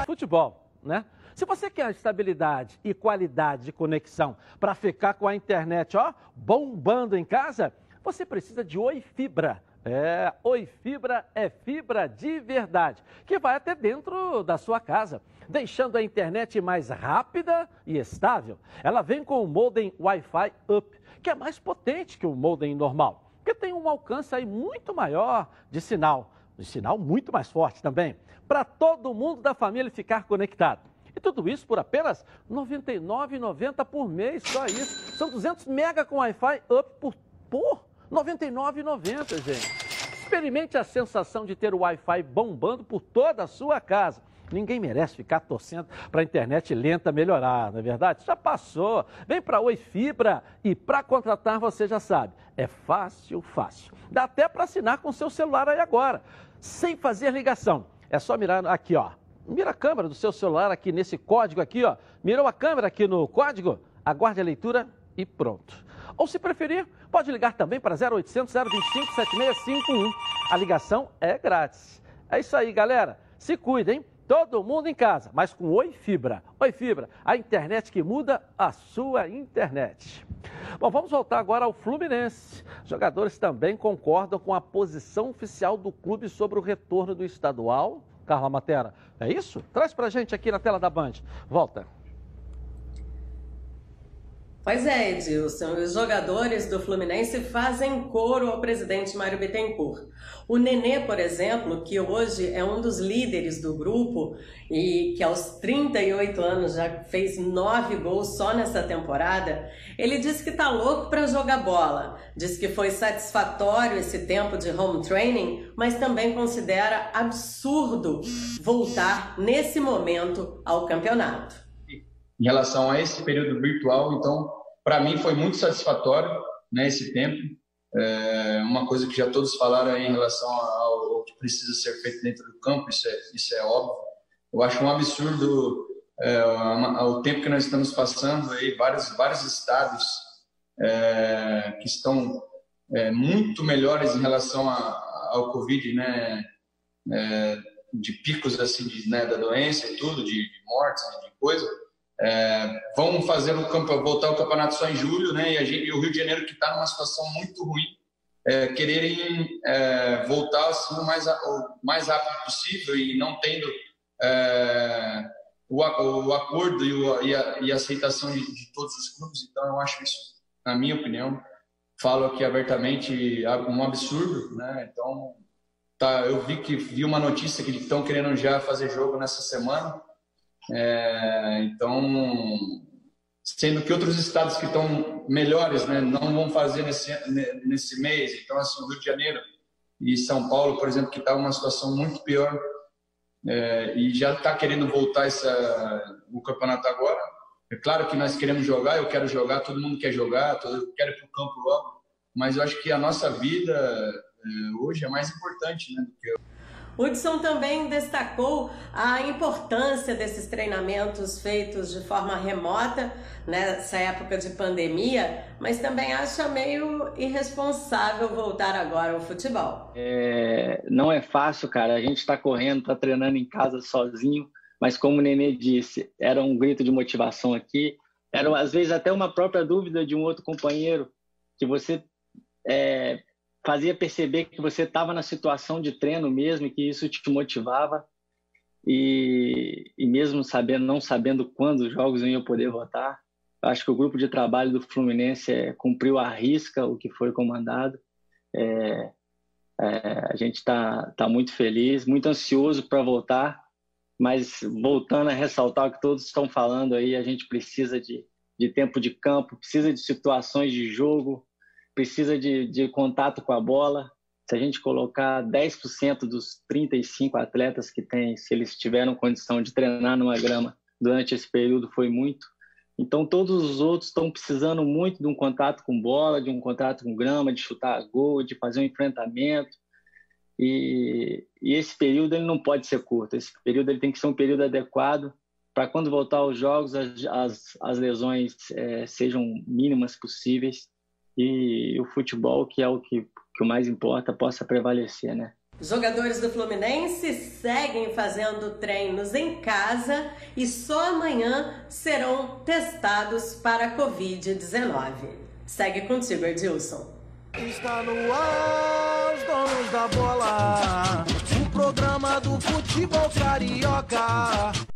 B: Futebol, né? Se você quer estabilidade e qualidade de conexão para ficar com a internet, ó, bombando em casa, você precisa de Oi Fibra. É, Oi Fibra é fibra de verdade, que vai até dentro da sua casa, deixando a internet mais rápida e estável. Ela vem com o modem Wi-Fi Up, que é mais potente que o modem normal, que tem um alcance aí muito maior de sinal, de sinal muito mais forte também, para todo mundo da família ficar conectado. E tudo isso por apenas R$ 99,90 por mês, só isso. São 200 mega com Wi-Fi Up por, R$ 99,90, gente. Experimente a sensação de ter o Wi-Fi bombando por toda a sua casa. Ninguém merece ficar torcendo para a internet lenta melhorar, não é verdade? Já passou. Vem para Oi Fibra e para contratar você já sabe. É fácil, fácil. Dá até para assinar com seu celular aí agora, sem fazer ligação. É só mirar aqui, ó. Mira a câmera do seu celular aqui nesse código aqui, ó. Mirou a câmera aqui no código? Aguarde a leitura e pronto. Ou se preferir, pode ligar também para 0800 025 7651. A ligação é grátis. É isso aí, galera. Se cuidem. Todo mundo em casa, mas com Oi Fibra. Oi Fibra, a internet que muda a sua internet. Bom, vamos voltar agora ao Fluminense. Jogadores também concordam com a posição oficial do clube sobre o retorno do estadual. Carla Matera, é isso? Traz pra gente aqui na tela da Band. Volta.
D: Pois é, Edilson. Os jogadores do Fluminense fazem coro ao presidente Mário Bittencourt. O Nenê, por exemplo, que hoje é um dos líderes do grupo e que aos 38 anos já fez nove gols só nessa temporada, ele disse que tá louco para jogar bola. Diz que foi satisfatório esse tempo de home training, mas também considera absurdo voltar nesse momento ao campeonato
R: em relação a esse período virtual. Então, para mim foi muito satisfatório né, esse tempo. É uma coisa que já todos falaram em relação ao, ao, que precisa ser feito dentro do campo, isso é, isso é óbvio. Eu acho um absurdo é, o tempo que nós estamos passando aí, vários, vários estados é, que estão é, muito melhores em relação a, ao Covid, né, é, de picos assim de, né, da doença e tudo, de, de mortes, de coisa é, vão fazer o campo, voltar o campeonato só em julho, né? E, gente, e o Rio de Janeiro que está numa situação muito ruim, é, quererem é, voltar assim, o, mais, o mais rápido possível e não tendo é, o, o, acordo e, o, e, a, e a aceitação de, de, todos os clubes. Então, eu acho isso, na minha opinião, falo aqui abertamente um absurdo, né? Então, tá, eu vi que vi uma notícia que estão querendo já fazer jogo nessa semana. É, então, sendo que outros estados que estão melhores né, não vão fazer nesse, nesse mês. Então, assim, o Rio de Janeiro e São Paulo, por exemplo, que está uma situação muito pior é, e já está querendo voltar essa, o campeonato agora. É claro que nós queremos jogar, eu quero jogar, todo mundo quer jogar, todo, eu quero ir para o campo logo, mas eu acho que a nossa vida é, hoje é mais importante né, do que
D: Hudson também destacou a importância desses treinamentos feitos de forma remota nessa época de pandemia, mas também acha meio irresponsável voltar agora ao futebol.
S: É, não é fácil, cara. A gente está correndo, está treinando em casa sozinho, mas como o Nenê disse, era um grito de motivação aqui. Era às vezes até uma própria dúvida de um outro companheiro que você é, fazia perceber que você estava na situação de treino mesmo e que isso te motivava. E, e mesmo sabendo, não sabendo quando os jogos iam poder voltar, acho que o grupo de trabalho do Fluminense é, cumpriu à risca o que foi comandado. É, é, a gente está tá muito feliz, muito ansioso para voltar, mas voltando a ressaltar o que todos estão falando aí, a gente precisa de, de tempo de campo, precisa de situações de jogo, precisa de, de contato com a bola. Se a gente colocar 10% dos 35 atletas que tem, se eles tiveram condição de treinar numa grama durante esse período, foi muito. Então, todos os outros estão precisando muito de um contato com bola, de um contato com grama, de chutar gol, de fazer um enfrentamento. E, e esse período ele não pode ser curto. Esse período ele tem que ser um período adequado para quando voltar aos jogos as, as, as lesões é, sejam mínimas possíveis e o futebol, que é o que, que o mais importa, possa prevalecer, né?
D: Jogadores do Fluminense seguem fazendo treinos em casa e só amanhã serão testados para a Covid-19. Segue contigo, Edilson.
A: Está no ar, os donos da bola. O programa do futebol carioca.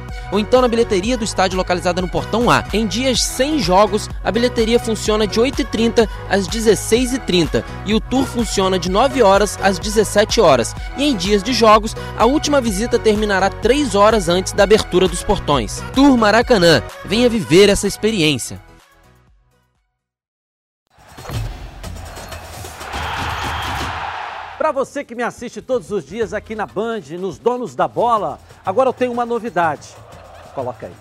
T: ou então na bilheteria do estádio localizada no Portão A. Em dias sem jogos, a bilheteria funciona de 8h30 às 16h30 e o tour funciona de 9 horas às 17 horas. E em dias de jogos, a última visita terminará 3 horas antes da abertura dos portões. Tour Maracanã, venha viver essa experiência.
B: Para você que me assiste todos os dias aqui na Band, nos Donos da Bola, agora eu tenho uma novidade. Coloca aí.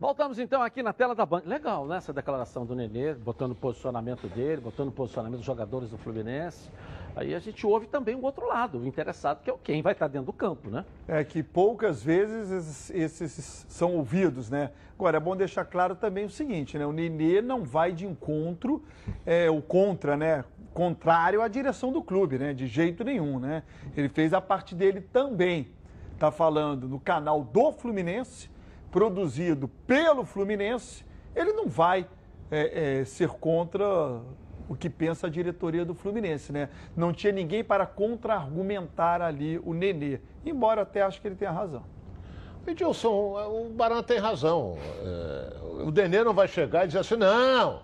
B: Voltamos então aqui na tela da Band. Legal, né? Essa declaração do Nenê, botando o posicionamento dele, botando o posicionamento dos jogadores do Fluminense. Aí a gente ouve também o outro lado, o interessado, que é o quem vai estar dentro do campo, né?
H: É que poucas vezes esses, esses são ouvidos, né? Agora, é bom deixar claro também o seguinte, né? O Nenê não vai de encontro, é, o contra, né? Contrário à direção do clube, né? De jeito nenhum, né? Ele fez a parte dele também. Está falando no canal do Fluminense, produzido pelo Fluminense. Ele não vai é, é, ser contra o que pensa a diretoria do Fluminense, né? Não tinha ninguém para contra-argumentar ali o Nenê, embora até acho que ele tenha razão.
G: Edilson, o Baran tem razão. É, o Nenê não vai chegar e dizer assim, não,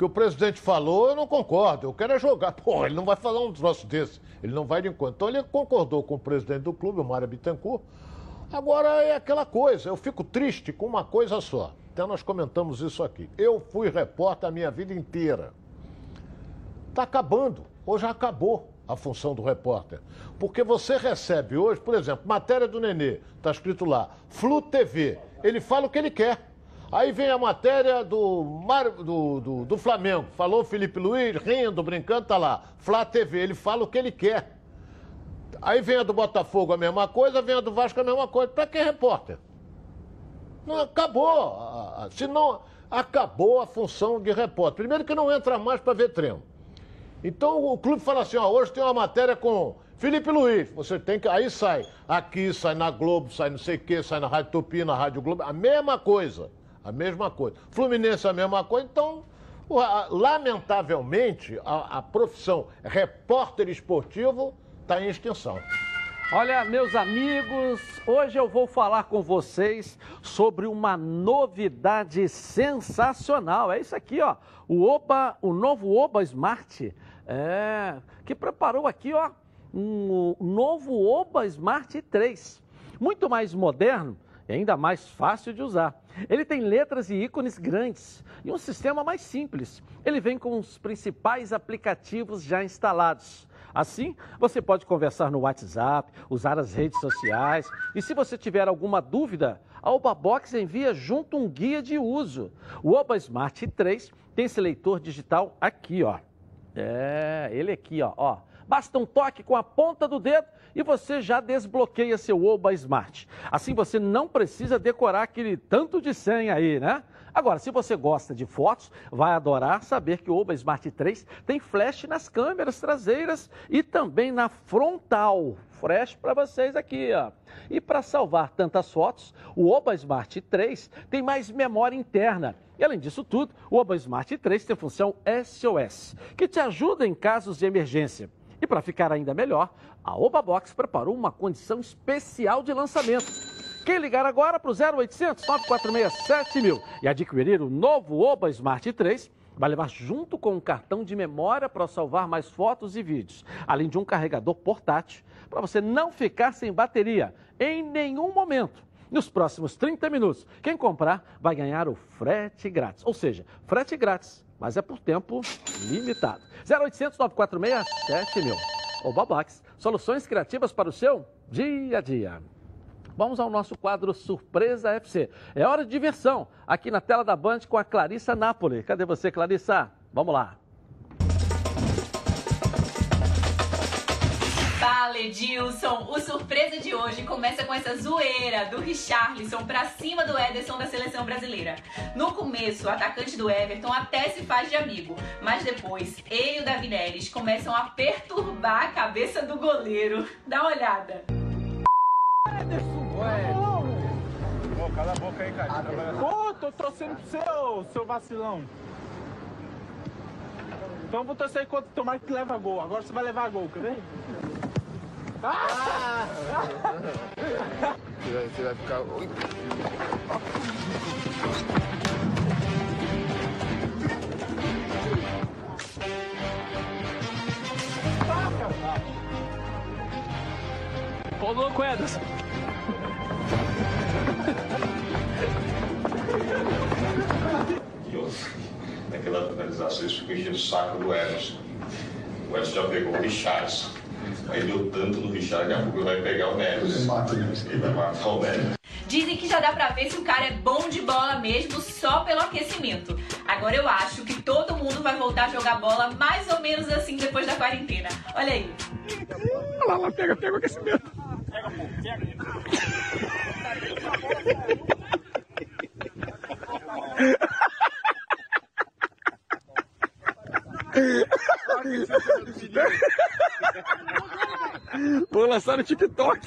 G: que o presidente falou eu não concordo, eu quero é jogar. Pô, ele não vai falar um troço desse, ele não vai de encontro. Então ele concordou com o presidente do clube, o Mário Bittencourt. Agora é aquela coisa, eu fico triste com uma coisa só. Até nós comentamos isso aqui. Eu fui repórter a minha vida inteira. Está acabando, já acabou a função do repórter. Porque você recebe hoje, por exemplo, matéria do Nenê, está escrito lá, Flu TV, ele fala o que ele quer. Aí vem a matéria do, Mar... do, do, do, Flamengo, falou Felipe Luiz, rindo, brincando, tá lá, Flá TV, ele fala o que ele quer. Aí vem a do Botafogo a mesma coisa, vem a do Vasco a mesma coisa. Para que repórter? Não acabou. Se não acabou a função de repórter. Primeiro que não entra mais para ver treino. Então o clube fala assim, ó, hoje tem uma matéria com Felipe Luiz, você tem que. Aí sai aqui, sai na Globo, sai não sei o quê, sai na Rádio Tupi, na Rádio Globo, a mesma coisa. A mesma coisa. Fluminense a mesma coisa, então, lamentavelmente, a, a profissão repórter esportivo está em extinção.
B: Olha, meus amigos, hoje eu vou falar com vocês sobre uma novidade sensacional. É isso aqui, ó. O Oba, o novo Oba Smart, é, que preparou aqui, ó, um novo Oba Smart 3. Muito mais moderno e ainda mais fácil de usar. Ele tem letras e ícones grandes e um sistema mais simples. Ele vem com os principais aplicativos já instalados. Assim, você pode conversar no WhatsApp, usar as redes sociais e se você tiver alguma dúvida, a Obabox envia junto um guia de uso. O Oba Smart 3 tem esse leitor digital aqui, ó. É, ele aqui, ó, ó. Basta um toque com a ponta do dedo e você já desbloqueia seu Oba Smart. Assim você não precisa decorar aquele tanto de senha aí, né? Agora, se você gosta de fotos, vai adorar saber que o Oba Smart 3 tem flash nas câmeras traseiras e também na frontal. Flash para vocês aqui, ó. E para salvar tantas fotos, o Oba Smart 3 tem mais memória interna. E além disso tudo, o Oba Smart 3 tem função SOS, que te ajuda em casos de emergência. E para ficar ainda melhor, a Oba Box preparou uma condição especial de lançamento. Quem ligar agora para o 0800 946 7000 e adquirir o novo Oba Smart 3 vai levar junto com um cartão de memória para salvar mais fotos e vídeos, além de um carregador portátil para você não ficar sem bateria em nenhum momento. Nos próximos 30 minutos, quem comprar vai ganhar o frete grátis, ou seja, frete grátis, mas é por tempo limitado. 0800 946 7000. Oba Box, soluções criativas para o seu dia a dia. Vamos ao nosso quadro Surpresa FC. É hora de diversão, aqui na tela da Band com a Clarissa Napoli. Cadê você, Clarissa? Vamos lá.
U: Edilson! O surpresa de hoje começa com essa zoeira do Richarlison pra cima do Ederson da seleção brasileira. No começo, o atacante do Everton até se faz de amigo, mas depois ele e o Davi Neres começam a perturbar a cabeça do goleiro. Dá uma olhada.
V: Ederson, ué. Ô, cala a boca aí, cara. Pô, tô torcendo pro seu, seu vacilão. Então vou torcer enquanto tomar que leva gol. Agora você vai levar gol, quer ver? Ah!
W: Você vai, você vai ficar. Ui.
V: Ô, louco, Ederson.
X: Naquela finalização, ficam enchendo o saco do Ederson. O Ederson já pegou o Richardson. Aí deu tanto no Richard, daqui a pouco vai pegar o Neres. Ele vai matar o Neres.
U: Dizem que já dá pra ver se o cara é bom de bola mesmo só pelo aquecimento. Agora eu acho que todo mundo vai voltar a jogar bola mais ou menos assim depois da quarentena. Olha aí.
V: Olha lá, lá, pega, pega o aquecimento. Pega, pô, Vou lançar no TikTok.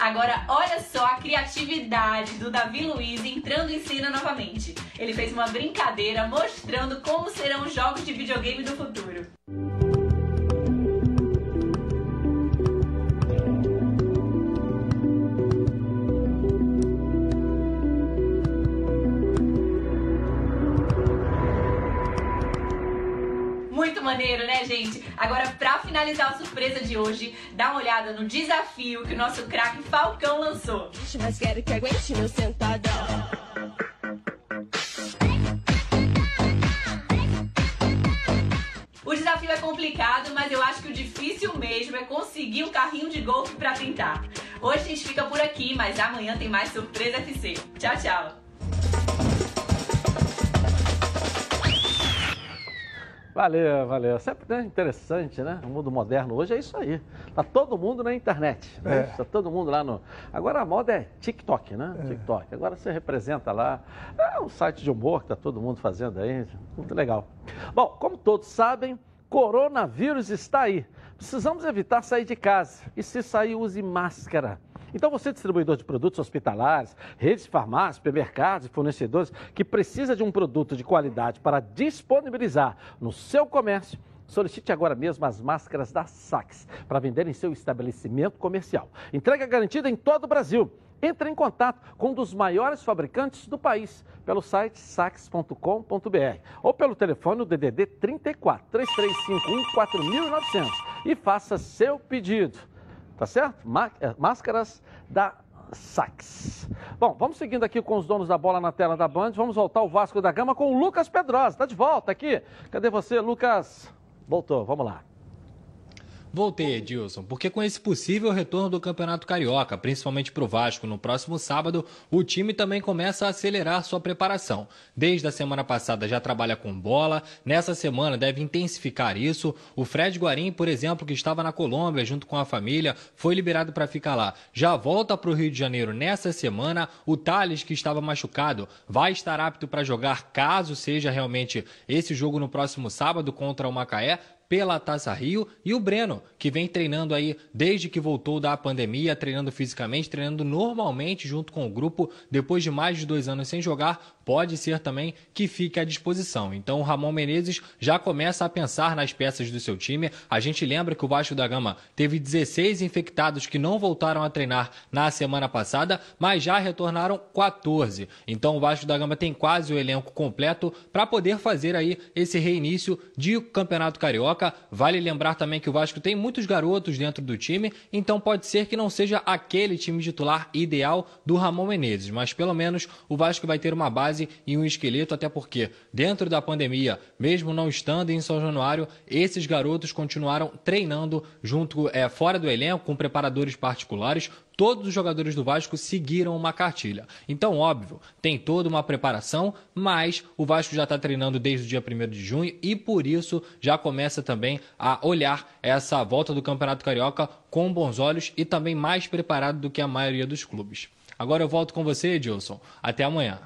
U: Agora, olha só a criatividade do Davi Luiz entrando em cena novamente. Ele fez uma brincadeira mostrando como serão os jogos de videogame do futuro. Gente? Agora, pra finalizar a surpresa de hoje, dá uma olhada no desafio que o nosso craque Falcão lançou.
E: Mas quero que aguente meu sentadão.
U: O desafio é complicado, mas eu acho que o difícil mesmo é conseguir um carrinho de golfe pra tentar. Hoje a gente fica por aqui, mas amanhã tem mais Surpresa FC. Tchau, tchau!
B: Valeu, valeu. Sempre né, interessante, né? O mundo moderno hoje é isso aí. Tá todo mundo na internet, né?
H: É.
B: Tá todo mundo lá no. Agora a moda é TikTok, né? TikTok. Agora você representa lá. É um site de humor que tá todo mundo fazendo aí. Muito legal. Bom, como todos sabem, coronavírus está aí. Precisamos evitar sair de casa. E se sair, use máscara. Então, você, distribuidor de produtos hospitalares, redes de farmácias, supermercados e fornecedores que precisa de um produto de qualidade para disponibilizar no seu comércio, solicite agora mesmo as máscaras da Sax para vender em seu estabelecimento comercial. Entrega garantida em todo o Brasil. Entre em contato com um dos maiores fabricantes do país pelo site sax.com.br ou pelo telefone DDD 34 3351 4900 e faça seu pedido. Tá certo? Eh, Máscaras da Sax. Bom, vamos seguindo aqui com os donos da bola na tela da Band. Vamos voltar ao Vasco da Gama com o Lucas Pedrosa. Está de volta aqui. Cadê você, Lucas? Voltou, vamos lá.
F: Voltei, Edilson, porque com esse possível retorno do Campeonato Carioca, principalmente para o Vasco no próximo sábado, o time também começa a acelerar sua preparação. Desde a semana passada já trabalha com bola, nessa semana deve intensificar isso. O Fred Guarim, por exemplo, que estava na Colômbia junto com a família, foi liberado para ficar lá. Já volta para o Rio de Janeiro nessa semana. O Thales, que estava machucado, vai estar apto para jogar caso seja realmente esse jogo no próximo sábado contra o Macaé pela Taça Rio e o Breno, que vem treinando aí desde que voltou da pandemia, treinando fisicamente, treinando normalmente junto com o grupo, depois de mais de dois anos sem jogar, pode ser também que fique à disposição. Então o Ramon Menezes já começa a pensar nas peças do seu time. A gente lembra que o Vasco da Gama teve 16 infectados que não voltaram a treinar na semana passada, mas já retornaram 14. Então o Vasco da Gama tem quase o elenco completo para poder fazer aí esse reinício de Campeonato Carioca. Vale lembrar também que o Vasco tem muitos garotos dentro do time, então pode ser que não seja aquele time titular ideal do Ramon Menezes, mas pelo menos o Vasco vai ter uma base e um esqueleto, até porque dentro da pandemia, mesmo não estando em São Januário, esses garotos continuaram treinando junto é, fora do elenco com preparadores particulares, todos os jogadores do Vasco seguiram uma cartilha. Então, óbvio, tem toda uma preparação, mas o Vasco já está treinando desde o dia 1 de junho e por isso já começa também a olhar essa volta do Campeonato Carioca com bons olhos e também mais preparado do que a maioria dos clubes. Agora eu volto com você, Edilson. Até amanhã.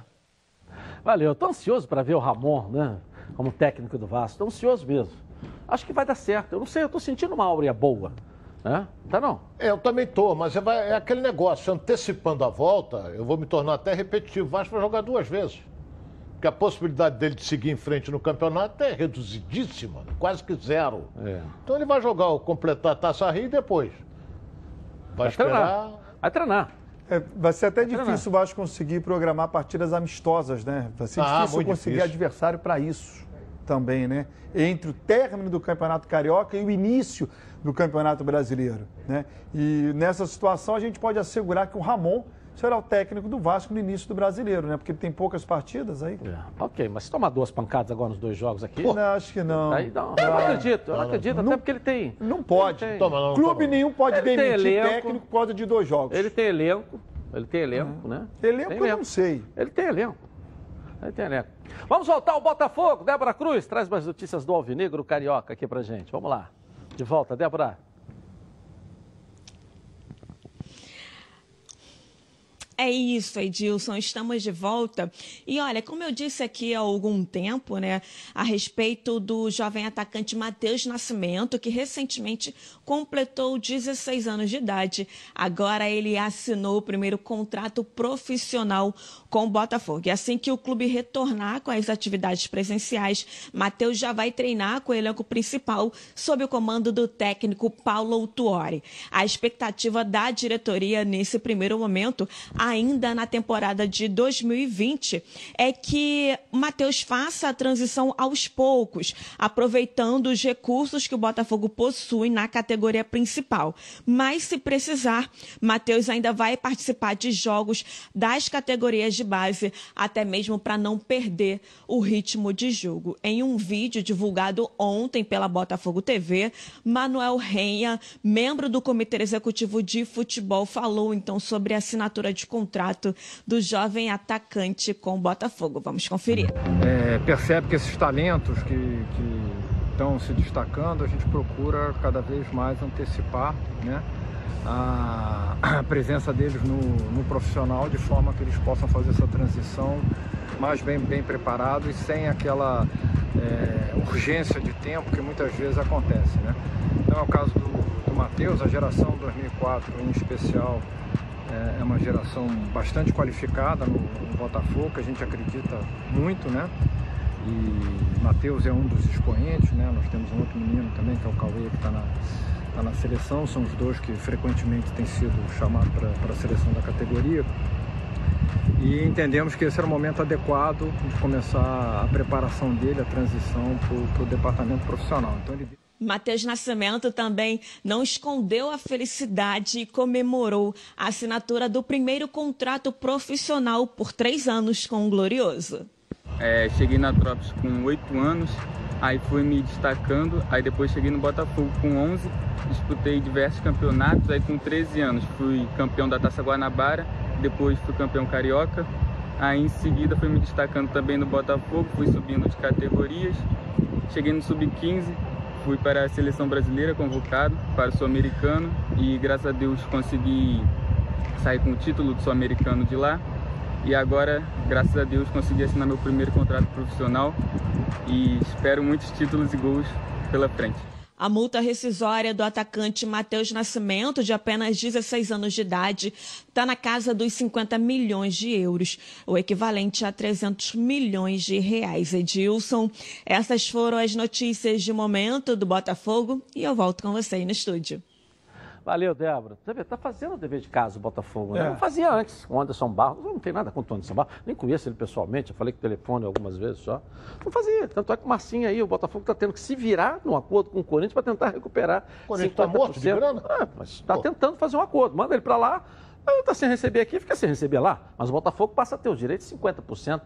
B: Valeu, estou ansioso para ver o Ramon, né? Como técnico do Vasco. Estou ansioso mesmo. Acho que vai dar certo. Eu não sei, eu estou sentindo uma áurea boa. É? Tá não?
G: É, eu também tô, mas é, é, aquele negócio, antecipando a volta, eu vou me tornar até repetitivo. O Vasco vai jogar duas vezes. Porque a possibilidade dele de seguir em frente no campeonato é reduzidíssima, quase que zero. É. Então ele vai jogar, completar a Taça Rio e depois. Vai, vai esperar. Treinar.
B: Vai treinar.
H: É, vai ser até vai difícil o Vasco conseguir programar partidas amistosas, né? Vai ser ah, difícil conseguir difícil. adversário para isso também, né? Entre o término do Campeonato Carioca e o início do Campeonato Brasileiro. Né? E nessa situação a gente pode assegurar que o Ramon será o técnico do Vasco no início do brasileiro, né? Porque ele tem poucas partidas aí. É.
B: Ok, mas se tomar duas pancadas agora nos dois jogos aqui.
H: Não, acho que não.
B: Aí não, eu não acredito, eu não acredito,
H: não,
B: até porque ele tem.
H: Não pode.
B: Tem.
H: Toma, não, Clube toma. nenhum pode ele demitir elenco, técnico por causa de dois jogos.
B: Ele tem elenco, ele tem elenco, né?
H: Elenco
B: tem
H: eu elenco. não sei.
B: Ele tem elenco. Ele tem elenco. Vamos voltar ao Botafogo. Débora Cruz traz mais notícias do Alvinegro Carioca aqui pra gente. Vamos lá. De volta, Débora.
E: É isso, Edilson, estamos de volta. E olha, como eu disse aqui há algum tempo, né, a respeito do jovem atacante Matheus Nascimento, que recentemente completou 16 anos de idade. Agora ele assinou o primeiro contrato profissional com o Botafogo. E assim que o clube retornar com as atividades presenciais, Matheus já vai treinar com o elenco principal sob o comando do técnico Paulo Tuori. A expectativa da diretoria nesse primeiro momento ainda na temporada de 2020 é que o Matheus faça a transição aos poucos, aproveitando os recursos que o Botafogo possui na categoria principal. Mas, se precisar, Matheus ainda vai participar de jogos das categorias de base, até mesmo para não perder o ritmo de jogo. Em um vídeo divulgado ontem pela Botafogo TV, Manuel Renha, membro do Comitê Executivo de Futebol, falou então sobre a assinatura de contrato do jovem atacante com o Botafogo. Vamos conferir.
Y: É, percebe que esses talentos que, estão se destacando, a gente procura cada vez mais antecipar né, a, a presença deles no, no, profissional de forma que eles possam fazer essa transição mais bem, bem preparado e sem aquela é, urgência de tempo que muitas vezes acontece. Né? Então é o caso do, do Matheus, a geração 2004 em especial é, é uma geração bastante qualificada no, no Botafogo, que a gente acredita muito, né? E Matheus é um dos expoentes, né? Nós temos um outro menino também, que é o Cauê, que está na, tá na seleção. São os dois que frequentemente têm sido chamados para a seleção da categoria. E entendemos que esse era o momento adequado de começar a preparação dele, a transição para o departamento profissional. Então ele...
E: Matheus Nascimento também não escondeu a felicidade e comemorou a assinatura do primeiro contrato profissional por três anos com o Glorioso.
Z: É, cheguei na Trops com oito anos aí fui me destacando, aí depois cheguei no Botafogo com 11, disputei diversos campeonatos, aí com 13 anos fui campeão da Taça Guanabara, depois fui campeão carioca, aí em seguida fui me destacando também no Botafogo, fui subindo de categorias, cheguei no sub-15, fui para a seleção brasileira convocado para o sul-americano e graças a Deus consegui sair com o título do sul-americano de lá e agora, graças a Deus, consegui assinar meu primeiro contrato profissional e espero muitos títulos e gols pela frente.
E: A multa rescisória do atacante Matheus Nascimento, de apenas 16 anos de idade, está na casa dos 50 milhões de euros, o equivalente a 300 milhões de reais. Edilson, essas foram as notícias de momento do Botafogo e eu volto com você aí no estúdio.
B: Valeu, Débora. Você vê, tá fazendo o dever de casa o Botafogo, né?
H: É.
B: Não fazia antes, com o Anderson Barros. Eu não tem nada contra o Anderson Barros, nem conheço ele pessoalmente, eu falei com o telefone algumas vezes só. Não fazia. Tanto é que o Marcinho aí, o Botafogo está tendo que se virar num acordo com o Corinthians para tentar recuperar.
G: O Corinthians tá morto de grana?
B: É, mas está tentando fazer um acordo. Manda ele para lá. Está sem receber aqui, fica sem receber lá. Mas o Botafogo passa a ter o direito de 50%.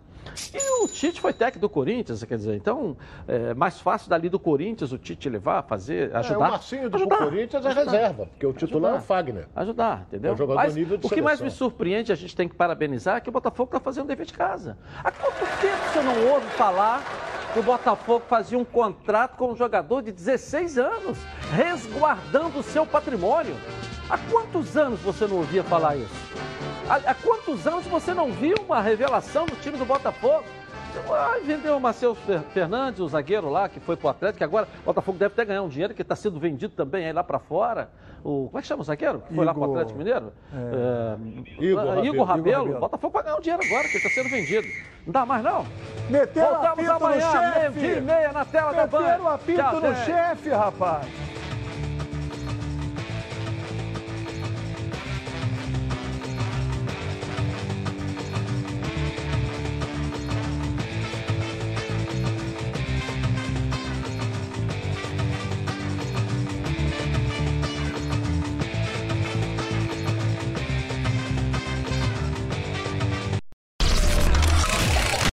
B: E o Tite foi técnico do Corinthians, quer dizer, então é mais fácil dali do Corinthians o Tite levar, fazer, ajudar.
G: É, o Marcinho do
B: ajudar,
G: Corinthians é
B: ajudar.
G: reserva, porque o titular é o Fagner.
B: Ajudar, entendeu?
G: É um jogador
B: Mas
G: nível de
B: o que mais me surpreende, a gente tem que parabenizar, é que o Botafogo está fazendo o dever de casa. Há quanto tempo você não ouve falar que o Botafogo fazia um contrato com um jogador de 16 anos, resguardando o seu patrimônio? Há quantos anos você não ouvia falar isso? Há, há quantos anos você não viu uma revelação do time do Botafogo? Ah, vendeu o Matheus Fer- Fernandes, o zagueiro lá, que foi pro Atlético, que agora o Botafogo deve até ganhar um dinheiro, que está sendo vendido também aí lá para fora. O, como é que chama o zagueiro? Que foi lá pro
H: Igor-
B: Atlético Mineiro?
H: É.
B: É,
H: Igor Rabelo.
B: Igor Rabelo.
H: Igor Rabelo.
B: O Botafogo vai ganhar um dinheiro agora, que está sendo vendido. Não dá mais, não?
H: Meteram
B: Voltamos
H: apito no
B: amanhã,
H: chefe.
B: meio-dia e meia, na tela da Band.
H: Meteram apito
B: Tchau,
H: no chefe, rapaz.